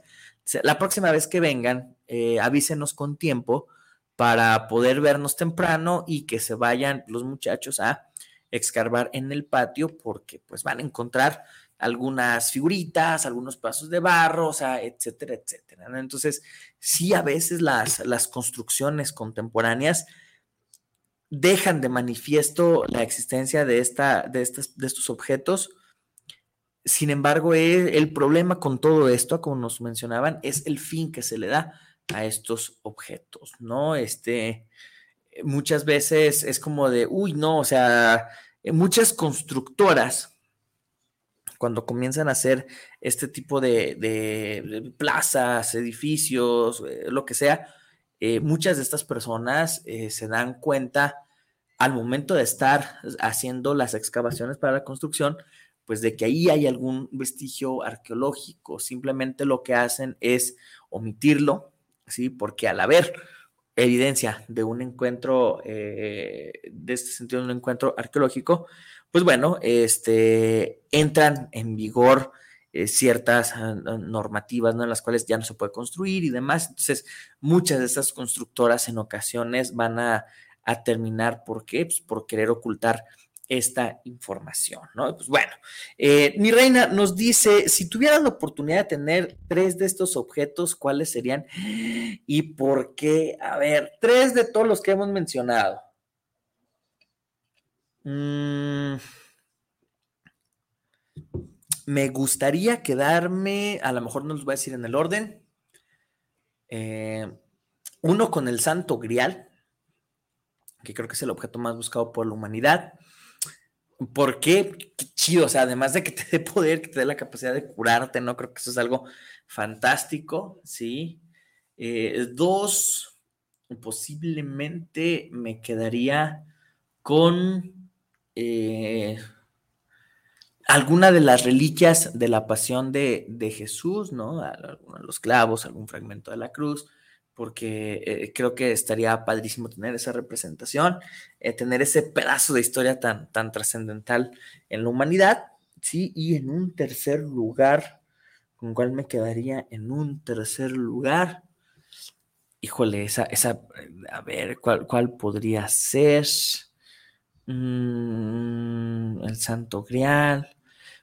la próxima vez que vengan, eh, avísenos con tiempo para poder vernos temprano y que se vayan los muchachos a excavar en el patio porque pues van a encontrar algunas figuritas, algunos pasos de barro, etcétera, etcétera. Entonces, sí, a veces las, las construcciones contemporáneas dejan de manifiesto la existencia de, esta, de, de estos objetos. Sin embargo, el, el problema con todo esto, como nos mencionaban, es el fin que se le da a estos objetos, ¿no? Este, muchas veces es como de, uy, no, o sea, muchas constructoras, cuando comienzan a hacer este tipo de, de plazas, edificios, eh, lo que sea, eh, muchas de estas personas eh, se dan cuenta al momento de estar haciendo las excavaciones para la construcción, pues de que ahí hay algún vestigio arqueológico. Simplemente lo que hacen es omitirlo, ¿sí? Porque al haber evidencia de un encuentro, eh, de este sentido, un encuentro arqueológico, pues bueno, este, entran en vigor eh, ciertas ah, normativas ¿no? en las cuales ya no se puede construir y demás. Entonces, muchas de estas constructoras en ocasiones van a, terminar, ¿por qué? Pues por querer ocultar esta información, ¿no? Pues bueno, eh, mi reina nos dice, si tuvieras la oportunidad de tener tres de estos objetos, ¿cuáles serían y por qué? A ver, tres de todos los que hemos mencionado. Mm me gustaría quedarme, a lo mejor no los voy a decir en el orden. Eh, uno con el Santo Grial, que creo que es el objeto más buscado por la humanidad. ¿Por qué? Qué chido, o sea, además de que te dé poder, que te dé la capacidad de curarte, ¿no? Creo que eso es algo fantástico, ¿sí? Eh, dos, posiblemente me quedaría con... Eh, alguna de las reliquias de la pasión de, Jesús, ¿no? Algunos de los clavos, algún fragmento de la cruz, porque eh, creo que estaría padrísimo tener esa representación, eh, tener ese pedazo de historia tan, tan trascendental en la humanidad, ¿sí? Y en un tercer lugar, ¿con cuál me quedaría? En un tercer lugar, híjole, esa, esa, a ver, ¿cuál, cuál podría ser? Mm, el Santo Grial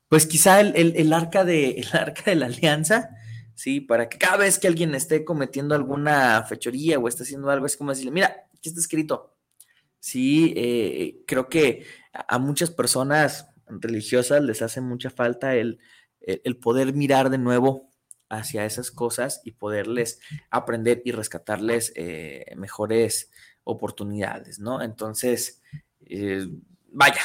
pues quizá el, arca de, el arca de la alianza, ¿sí? Para que cada vez que alguien esté cometiendo alguna fechoría o esté haciendo algo, es como decirle, mira, aquí está escrito. Sí, eh, creo que a muchas personas religiosas les hace mucha falta el, poder mirar de nuevo hacia esas cosas y poderles aprender y rescatarles eh, mejores oportunidades, ¿no? Entonces, eh, vaya,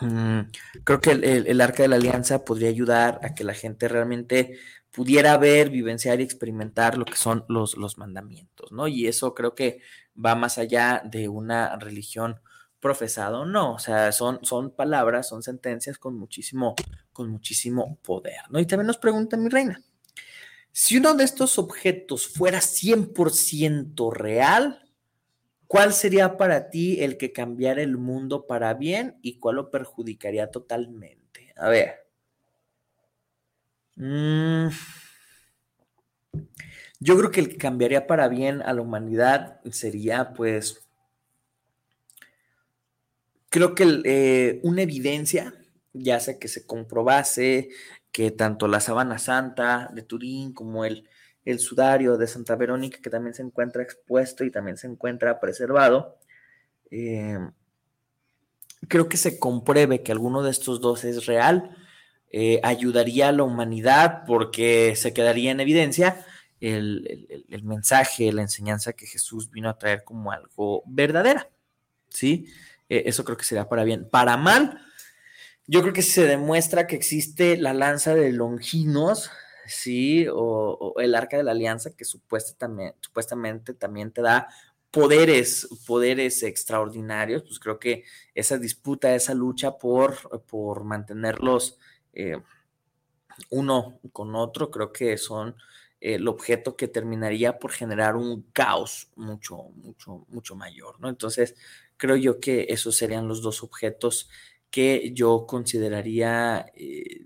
mm, creo que el, arca de la alianza podría ayudar a que la gente realmente pudiera ver, vivenciar y experimentar lo que son los, los mandamientos, ¿no? Y eso creo que va más allá de una religión profesada o no, o sea, son, son palabras, son sentencias con muchísimo, con muchísimo poder, ¿no? Y también nos pregunta mi reina, si uno de estos objetos fuera 100% real, ¿cuál sería para ti el que cambiara el mundo para bien y cuál lo perjudicaría totalmente? A ver. Mm. yo creo que el que cambiaría para bien a la humanidad sería, pues, creo que eh, una evidencia, ya sea que se comprobase que tanto la Sabana Santa de Turín como el, el sudario de Santa Verónica, que también se encuentra expuesto y también se encuentra preservado, eh, creo que se compruebe que alguno de estos dos es real, eh, ayudaría a la humanidad porque se quedaría en evidencia el, el, mensaje, la enseñanza que Jesús vino a traer como algo verdadera, ¿sí? Eh, eso creo que sería para bien. Para mal, yo creo que se demuestra que existe la lanza de Longinos, sí, o, el arca de la alianza, que también, supuestamente también te da poderes, poderes extraordinarios, pues creo que esa disputa, esa lucha por, por mantenerlos eh, uno con otro, creo que son el objeto que terminaría por generar un caos mucho, mucho, mucho mayor, ¿no? Entonces, creo yo que esos serían los dos objetos que yo consideraría y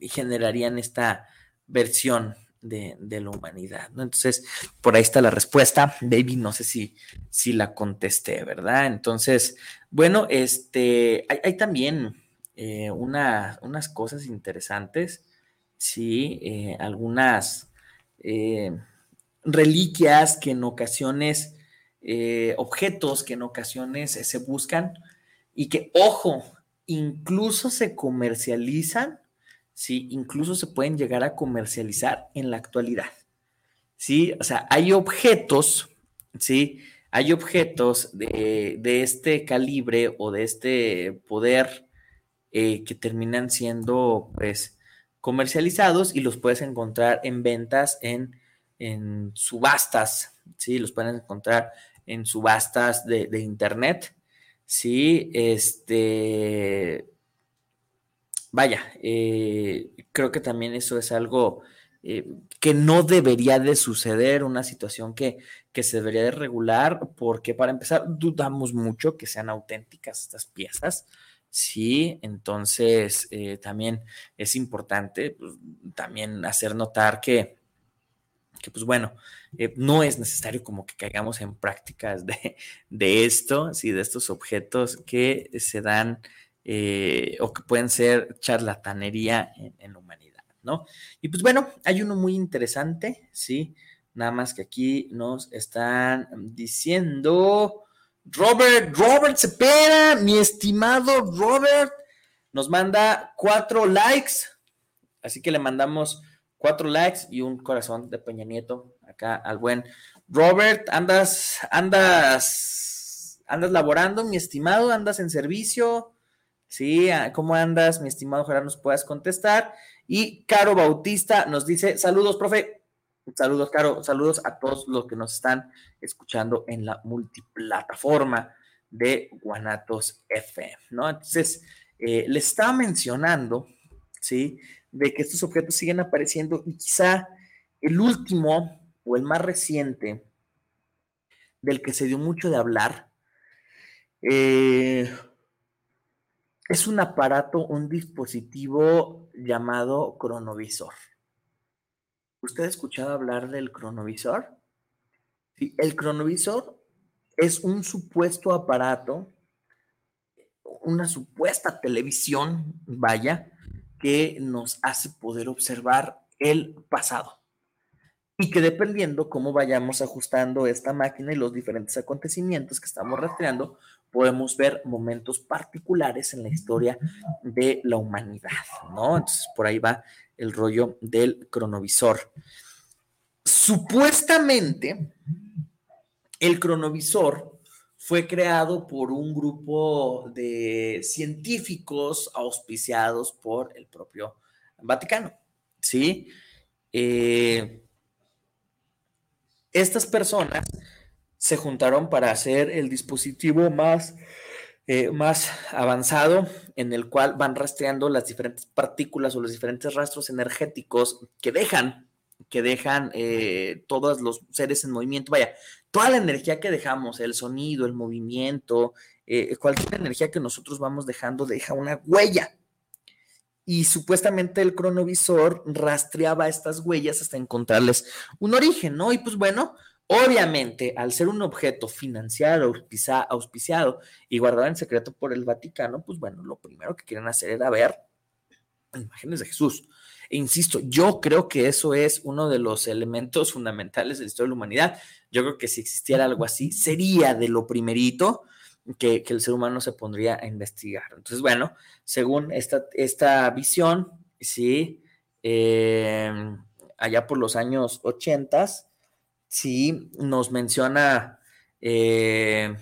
eh, generarían esta versión de, la humanidad, ¿no? Entonces, por ahí está la respuesta. Baby, no sé si, si la contesté, ¿verdad? Entonces, bueno, este, hay, también eh, unas cosas interesantes, sí, eh, algunas reliquias que en ocasiones eh, objetos que en ocasiones se buscan y que, ojo, incluso se comercializan, ¿sí? Incluso se pueden llegar a comercializar en la actualidad, ¿sí? O sea, hay objetos, ¿sí? Hay objetos de, este calibre o de este poder eh, que terminan siendo, pues, comercializados y los puedes encontrar en ventas en, en subastas, ¿sí? Los pueden encontrar en subastas de, internet. Sí, este, vaya, eh, creo que también eso es algo eh, que no debería de suceder, una situación que, que, se debería de regular, porque para empezar, dudamos mucho que sean auténticas estas piezas. Sí, entonces eh, también es importante pues, también hacer notar que, que pues bueno, eh, no es necesario como que caigamos en prácticas de, de esto, sí, de estos objetos que se dan eh, o que pueden ser charlatanería en, la humanidad, ¿no? Y pues bueno, hay uno muy interesante, sí, nada más que aquí nos están diciendo, Robert, Robert Cepeda, mi estimado Robert, nos manda cuatro likes, así que le mandamos cuatro likes y un corazón de Peña Nieto acá al buen Robert. Andas, andas, andas laborando, mi estimado, andas en servicio. Sí, ah, ¿cómo andas, mi estimado? Ojalá nos puedas contestar. Y Caro Bautista nos dice: Saludos, profe. Saludos, Caro. Saludos a todos los que nos están escuchando en la multiplataforma de Guanatos FM. Entonces, eh, les estaba mencionando, ¿sí? de que estos objetos siguen apareciendo y quizá el último o el más reciente del que se dio mucho de hablar eh, es un aparato, un dispositivo llamado cronovisor. ¿Usted ha escuchado hablar del cronovisor? Sí, el cronovisor es un supuesto aparato, una supuesta televisión, vaya, que nos hace poder observar el pasado. Y que dependiendo cómo vayamos ajustando esta máquina y los diferentes acontecimientos que estamos rastreando, podemos ver momentos particulares en la historia de la humanidad, ¿no? Entonces, por ahí va el rollo del cronovisor. Supuestamente, el cronovisor fue creado por un grupo de científicos auspiciados por el propio Vaticano, ¿sí? Eh, estas personas se juntaron para hacer el dispositivo más, eh, más avanzado en el cual van rastreando las diferentes partículas o los diferentes rastros energéticos que dejan, que dejan eh, todos los seres en movimiento. Vaya, toda la energía que dejamos, el sonido, el movimiento, eh, cualquier energía que nosotros vamos dejando deja una huella y supuestamente el cronovisor rastreaba estas huellas hasta encontrarles un origen, ¿no? Y pues bueno, obviamente, al ser un objeto financiado, auspiciado y guardado en secreto por el Vaticano, pues bueno, lo primero que quieren hacer era ver imágenes de Jesús. E insisto, yo creo que eso es uno de los elementos fundamentales de la historia de la humanidad. Yo creo que si existiera algo así, sería de lo primerito que, el ser humano se pondría a investigar. Entonces, bueno, según esta, visión, sí, em, allá por los años 80, sí, nos menciona eh,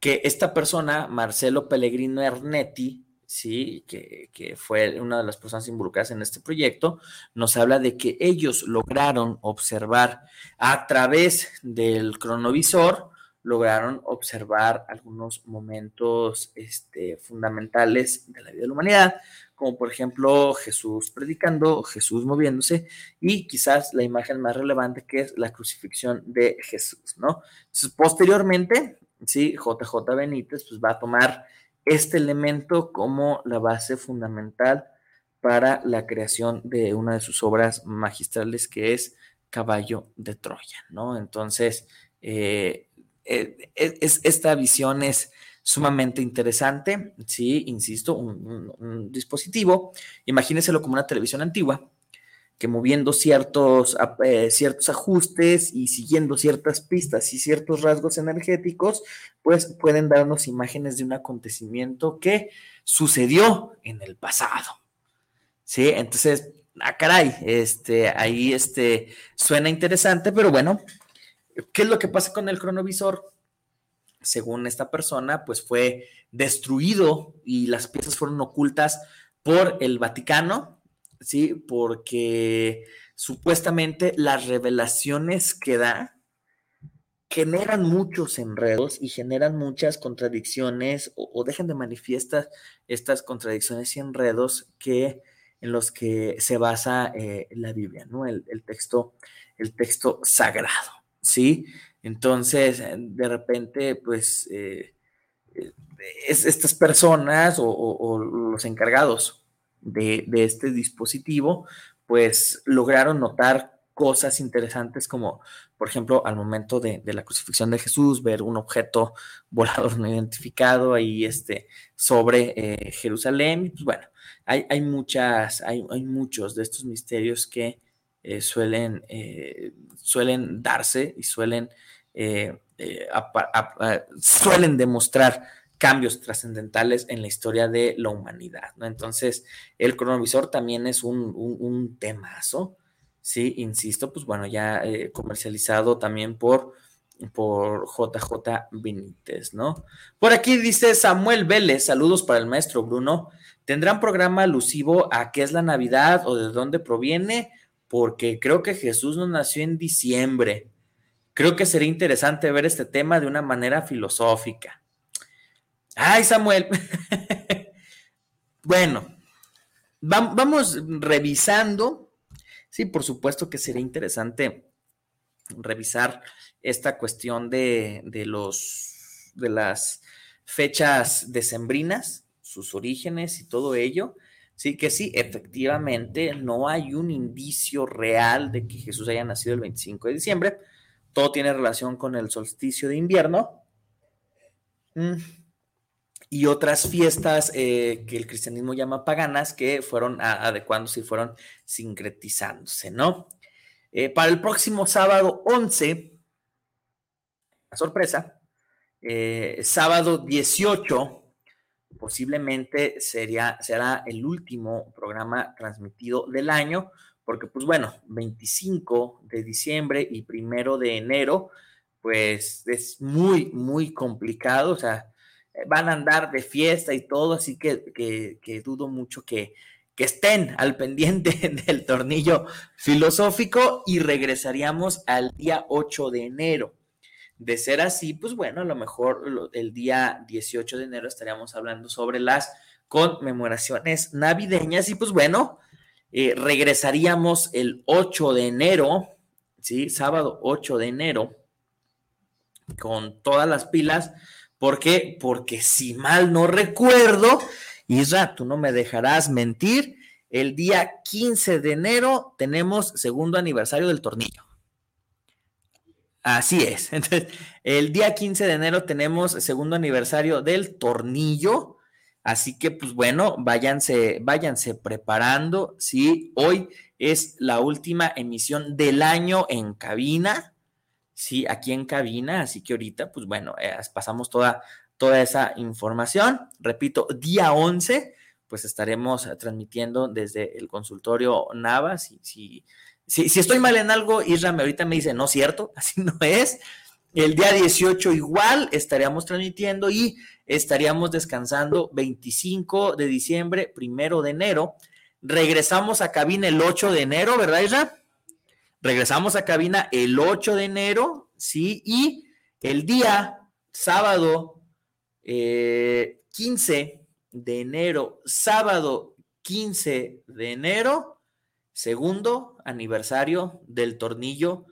que esta persona, Marcelo Pellegrino Ernetti, sí, que, que, fue una de las personas involucradas en este proyecto, nos habla de que ellos lograron observar a través del cronovisor lograron observar algunos momentos este, fundamentales de la vida de la humanidad, como por ejemplo Jesús predicando, Jesús moviéndose y quizás la imagen más relevante que es la crucifixión de Jesús, ¿no? Entonces, posteriormente, sí, JJ Benítez pues va a tomar este elemento como la base fundamental para la creación de una de sus obras magistrales que es Caballo de Troya, ¿no? Entonces, eh, eh, es, esta visión es sumamente interesante, sí, insisto, un, dispositivo, imagínenselo como una televisión antigua, que moviendo ciertos, eh, ciertos ajustes y siguiendo ciertas pistas y ciertos rasgos energéticos, pues pueden darnos imágenes de un acontecimiento que sucedió en el pasado. Sí, entonces, ah, caray, este, ahí este, suena interesante, pero bueno, ¿Qué es lo que pasa con el cronovisor? Según esta persona, pues fue destruido y las piezas fueron ocultas por el Vaticano, ¿sí? Porque supuestamente las revelaciones que da generan muchos enredos y generan muchas contradicciones o, dejan de manifiestar estas contradicciones y enredos que en los que se basa eh, la Biblia, ¿no? El, texto, el texto sagrado. ¿Sí? Entonces, eh, de repente, pues, eh, eh, estas personas o, los encargados de, este dispositivo, pues, lograron notar cosas interesantes como, por ejemplo, al momento de, la crucifixión de Jesús, ver un objeto volador no identificado ahí este, sobre Jerusalén. Y pues bueno, hay, hay muchas, hay, hay, muchos de estos misterios que eh, suelen, eh, suelen darse y suelen, eh, suelen demostrar cambios trascendentales en la historia de la humanidad. ¿no? Entonces, el cronovisor también es un, un, temazo, ¿sí? Insisto, pues bueno, ya comercializado también por por JJ Benítez, ¿no? Por aquí dice Samuel Vélez, saludos para el maestro Bruno. ¿Tendrán programa alusivo a qué es la Navidad o de dónde proviene? Porque creo que Jesús no nació en diciembre. Creo que sería interesante ver este tema de una manera filosófica. Ay, Samuel. bueno, vamos revisando. Sí, por supuesto que sería interesante revisar esta cuestión de, de los de las fechas decembrinas, sus orígenes y todo ello. Sí, que sí, efectivamente no hay un indicio real de que Jesús haya nacido el 25 de diciembre. Todo tiene relación con el solsticio de invierno. Mm. Y otras fiestas eh, que el cristianismo llama paganas que fueron adecuándose y fueron sincretizándose, ¿no? Eh, para el próximo sábado 11, sorpresa, eh, sábado 18 posiblemente sería, será el último programa transmitido del año, porque pues bueno, 25 de diciembre y primero de enero, pues es muy, muy complicado, o sea, van a andar de fiesta y todo, así que, que, dudo mucho que, que estén al pendiente del tornillo filosófico y regresaríamos al día 8 de enero. De ser así, pues bueno, a lo mejor el día 18 de enero estaríamos hablando sobre las conmemoraciones navideñas y pues bueno, eh, regresaríamos el 8 de enero, ¿sí? Sábado 8 de enero, con todas las pilas. ¿Por qué? Porque si mal no recuerdo, Isra, tú no me dejarás mentir, el día 15 de enero tenemos segundo aniversario del tornillo. Así es. Entonces, el día 15 de enero tenemos segundo aniversario del tornillo. Así que, pues bueno, váyanse, váyanse preparando. Sí, hoy es la última emisión del año en cabina. Sí, aquí en cabina. Así que ahorita, pues bueno, eh, pasamos toda, toda esa información. Repito, día 11, pues estaremos transmitiendo desde el consultorio Navas. Si, si, si, estoy mal en algo, Isra ahorita me dice, no cierto, así no es. El día 18 igual estaríamos transmitiendo y estaríamos descansando 25 de diciembre, primero de enero. Regresamos a cabina el 8 de enero, ¿verdad, Isra? Regresamos a cabina el 8 de enero, ¿sí? Y el día sábado 15 eh, de enero, sábado 15 de enero, segundo aniversario del tornillo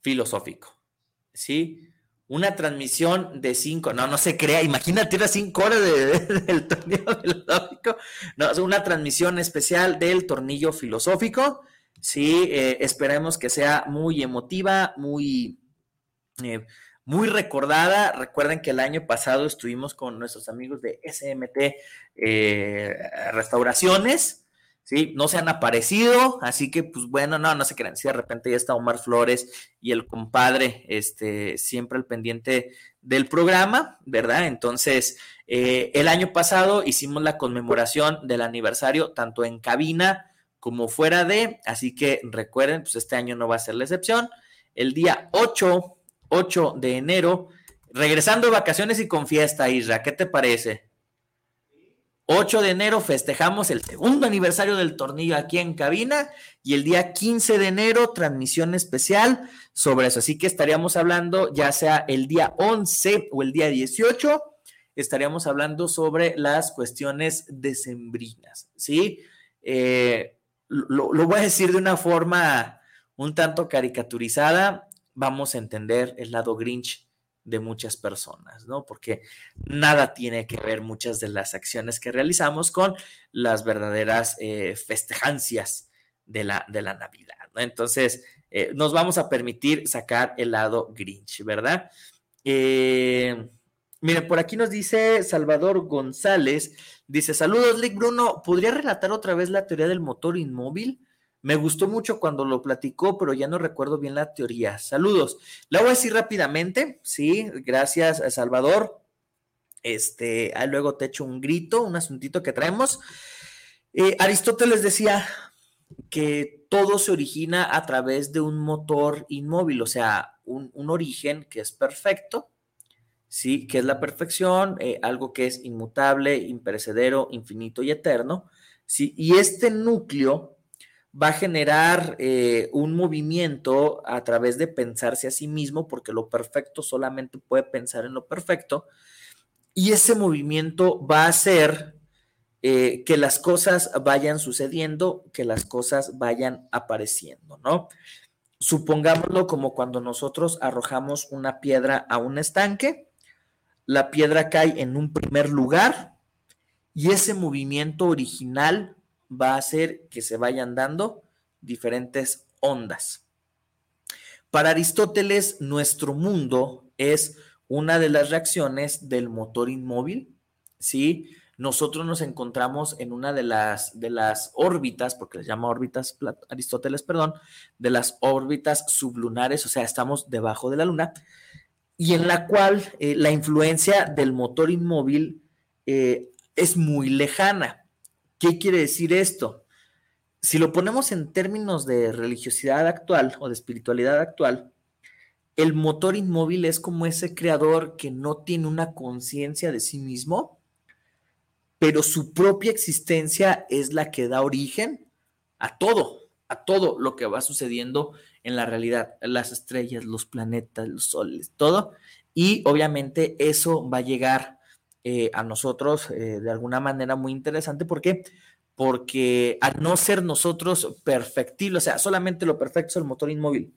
filosófico. ¿sí? Una transmisión de cinco, no, no se crea, imagínate las cinco horas del tornillo filosófico, no, es una transmisión especial del tornillo filosófico, sí, eh, esperemos que sea muy emotiva, muy, eh, muy recordada. Recuerden que el año pasado estuvimos con nuestros amigos de SMT eh, Restauraciones, ¿sí? No se han aparecido, así que pues bueno, no, no se crean, si de repente ya está Omar Flores y el compadre, este, siempre al pendiente del programa, ¿verdad? Entonces, eh, el año pasado hicimos la conmemoración del aniversario, tanto en cabina como fuera de, así que recuerden, pues este año no va a ser la excepción. El día 8, 8 de enero, regresando de vacaciones y con fiesta, Isra, ¿qué te parece? 8 de enero festejamos el segundo aniversario del tornillo aquí en cabina y el día 15 de enero transmisión especial sobre eso. Así que estaríamos hablando ya sea el día 11 o el día 18, estaríamos hablando sobre las cuestiones decembrinas, ¿sí? Eh, lo, lo voy a decir de una forma un tanto caricaturizada, vamos a entender el lado Grinch de muchas personas, ¿no? Porque nada tiene que ver muchas de las acciones que realizamos con las verdaderas eh, festejancias de la, de la Navidad, ¿no? Entonces, eh, nos vamos a permitir sacar el lado Grinch, ¿verdad? Eh, miren, por aquí nos dice Salvador González, dice, saludos, Lick Bruno, ¿podría relatar otra vez la teoría del motor inmóvil? Me gustó mucho cuando lo platicó, pero ya no recuerdo bien la teoría. Saludos. La voy a decir rápidamente, sí, gracias a Salvador. Este, luego te echo un grito, un asuntito que traemos. Eh, Aristóteles decía que todo se origina a través de un motor inmóvil, o sea, un, origen que es perfecto, sí, que es la perfección, eh, algo que es inmutable, imperecedero, infinito y eterno, sí, y este núcleo va a generar eh, un movimiento a través de pensarse a sí mismo, porque lo perfecto solamente puede pensar en lo perfecto, y ese movimiento va a hacer eh, que las cosas vayan sucediendo, que las cosas vayan apareciendo, ¿no? Supongámoslo como cuando nosotros arrojamos una piedra a un estanque, la piedra cae en un primer lugar y ese movimiento original va a hacer que se vayan dando diferentes ondas. Para Aristóteles, nuestro mundo es una de las reacciones del motor inmóvil, ¿sí? Nosotros nos encontramos en una de las, de las órbitas, porque les llama órbitas Aristóteles, perdón, de las órbitas sublunares, o sea, estamos debajo de la luna, y en la cual eh, la influencia del motor inmóvil eh, es muy lejana. ¿Qué quiere decir esto? Si lo ponemos en términos de religiosidad actual o de espiritualidad actual, el motor inmóvil es como ese creador que no tiene una conciencia de sí mismo, pero su propia existencia es la que da origen a todo, a todo lo que va sucediendo en la realidad, las estrellas, los planetas, los soles, todo. Y obviamente eso va a llegar eh, a nosotros eh, de alguna manera muy interesante. ¿Por qué? Porque al no ser nosotros perfectibles, o sea, solamente lo perfecto es el motor inmóvil,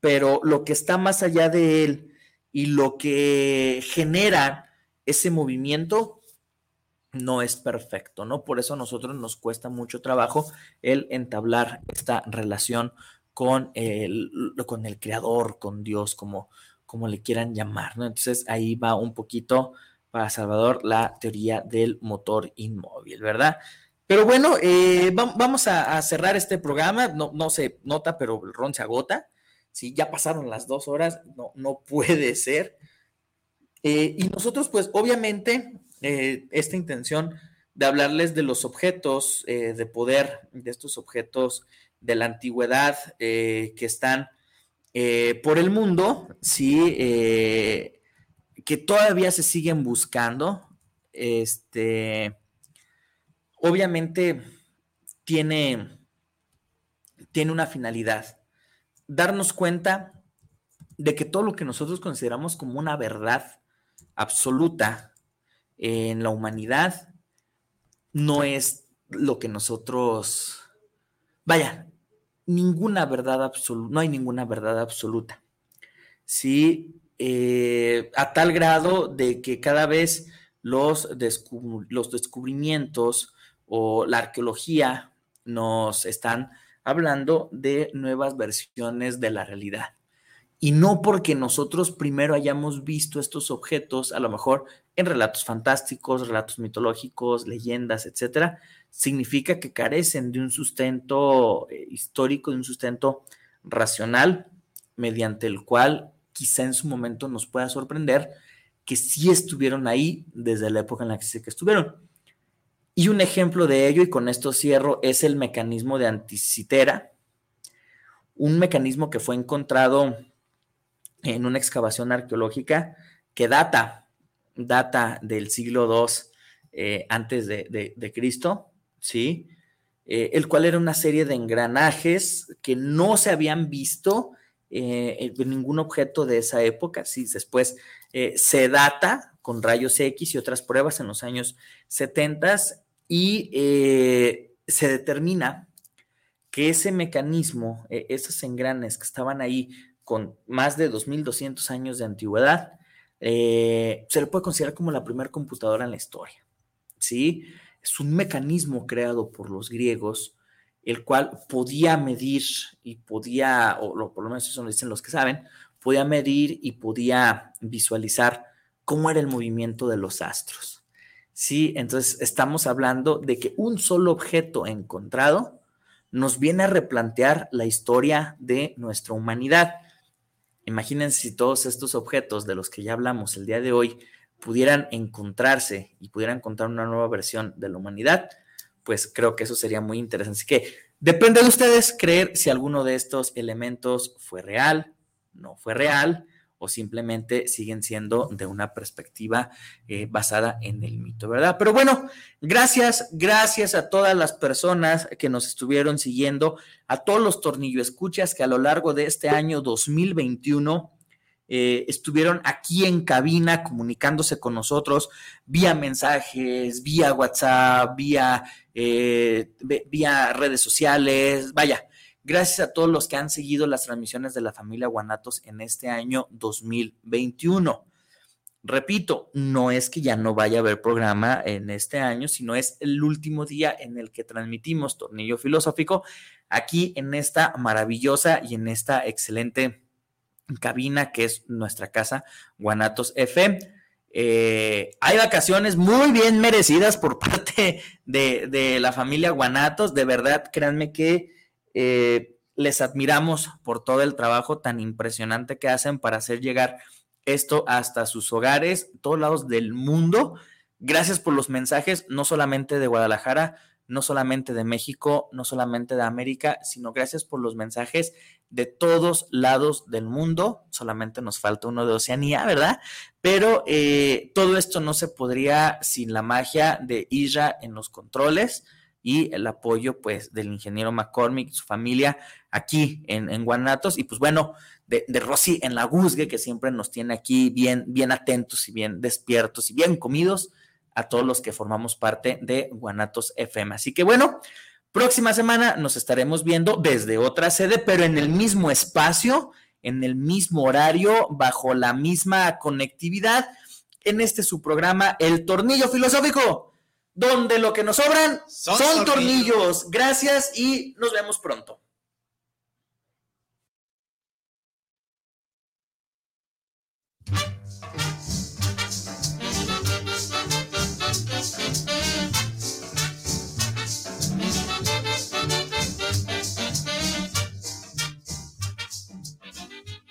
pero lo que está más allá de él y lo que genera ese movimiento no es perfecto, ¿no? Por eso a nosotros nos cuesta mucho trabajo el entablar esta relación con el, con el creador, con Dios, como, como le quieran llamar, ¿no? Entonces ahí va un poquito Salvador la teoría del motor inmóvil, ¿verdad? Pero bueno, eh, vamos a, cerrar este programa, no, no se nota, pero el ron se agota, ¿sí? Ya pasaron las dos horas, no, no puede ser. Eh, y nosotros, pues obviamente, eh, esta intención de hablarles de los objetos de poder, de estos objetos de la antigüedad que están por el mundo, sí, que todavía se siguen buscando. Este, obviamente tiene, tiene una finalidad, darnos cuenta de que todo lo que nosotros consideramos como una verdad absoluta, en la humanidad no es lo que nosotros, vaya, ninguna verdad absoluta, no hay ninguna verdad absoluta. Sí, eh, a tal grado de que cada vez los, los descubrimientos o la arqueología nos están hablando de nuevas versiones de la realidad. Y no porque nosotros primero hayamos visto estos objetos, a lo mejor en relatos fantásticos, relatos mitológicos, leyendas, etcétera, significa que carecen de un sustento eh, histórico, de un sustento racional, mediante el cual quizá en su momento nos pueda sorprender que sí estuvieron ahí desde la época en la que que estuvieron. Y un ejemplo de ello, y con esto cierro, es el mecanismo de anticitera, un mecanismo que fue encontrado en una excavación arqueológica que data data del siglo II eh, antes de, Cristo, ¿sí? Eh, el cual era una serie de engranajes que no se habían visto eh, en ningún objeto de esa época, ¿sí? Después se data con rayos X y otras pruebas en los años 70 y se determina que ese mecanismo, esos engranes que estaban ahí con más de 2.200 años de antigüedad, eh, se le puede considerar como la primera computadora en la historia. ¿sí? Es un mecanismo creado por los griegos, el cual podía medir y podía, o por lo menos eso lo dicen los que saben, podía medir y podía visualizar cómo era el movimiento de los astros. Sí, entonces estamos hablando de que un solo objeto encontrado nos viene a replantear la historia de nuestra humanidad. Imagínense si todos estos objetos de los que ya hablamos el día de hoy pudieran encontrarse y pudieran encontrar una nueva versión de la humanidad, pues creo que eso sería muy interesante. Así que depende de ustedes creer si alguno de estos elementos fue real, no fue real, o simplemente siguen siendo de una perspectiva eh, basada en el mito, ¿verdad? Pero bueno, gracias, gracias a todas las personas que nos estuvieron siguiendo, a todos los tornillo escuchas que a lo largo de este año 2021 eh, estuvieron aquí en cabina comunicándose con nosotros vía mensajes, vía WhatsApp, vía, eh, vía redes sociales, vaya, Gracias a todos los que han seguido las transmisiones de la familia Guanatos en este año 2021. Repito, no es que ya no vaya a haber programa en este año, sino es el último día en el que transmitimos Tornillo Filosófico aquí en esta maravillosa y en esta excelente cabina que es nuestra casa Guanatos FM. Eh, hay vacaciones muy bien merecidas por parte de, de la familia Guanatos. De verdad, créanme que eh, les admiramos por todo el trabajo tan impresionante que hacen para hacer llegar esto hasta sus hogares, todos lados del mundo. Gracias por los mensajes, no solamente de Guadalajara, no solamente de México, no solamente de América, sino gracias por los mensajes de todos lados del mundo. Solamente nos falta uno de Oceanía, ¿verdad? Pero eh, todo esto no se podría sin la magia de Isra en los controles y el apoyo pues del ingeniero McCormick y su familia aquí en, Guanatos y pues bueno, de, de, Rosy en la Guzgue que siempre nos tiene aquí bien, bien atentos y bien despiertos y bien comidos a todos los que formamos parte de Guanatos FM. Así que bueno, próxima semana nos estaremos viendo desde otra sede, pero en el mismo espacio, en el mismo horario, bajo la misma conectividad, en este su programa El Tornillo Filosófico, donde lo que nos sobran son, tornillos. Gracias y nos vemos pronto.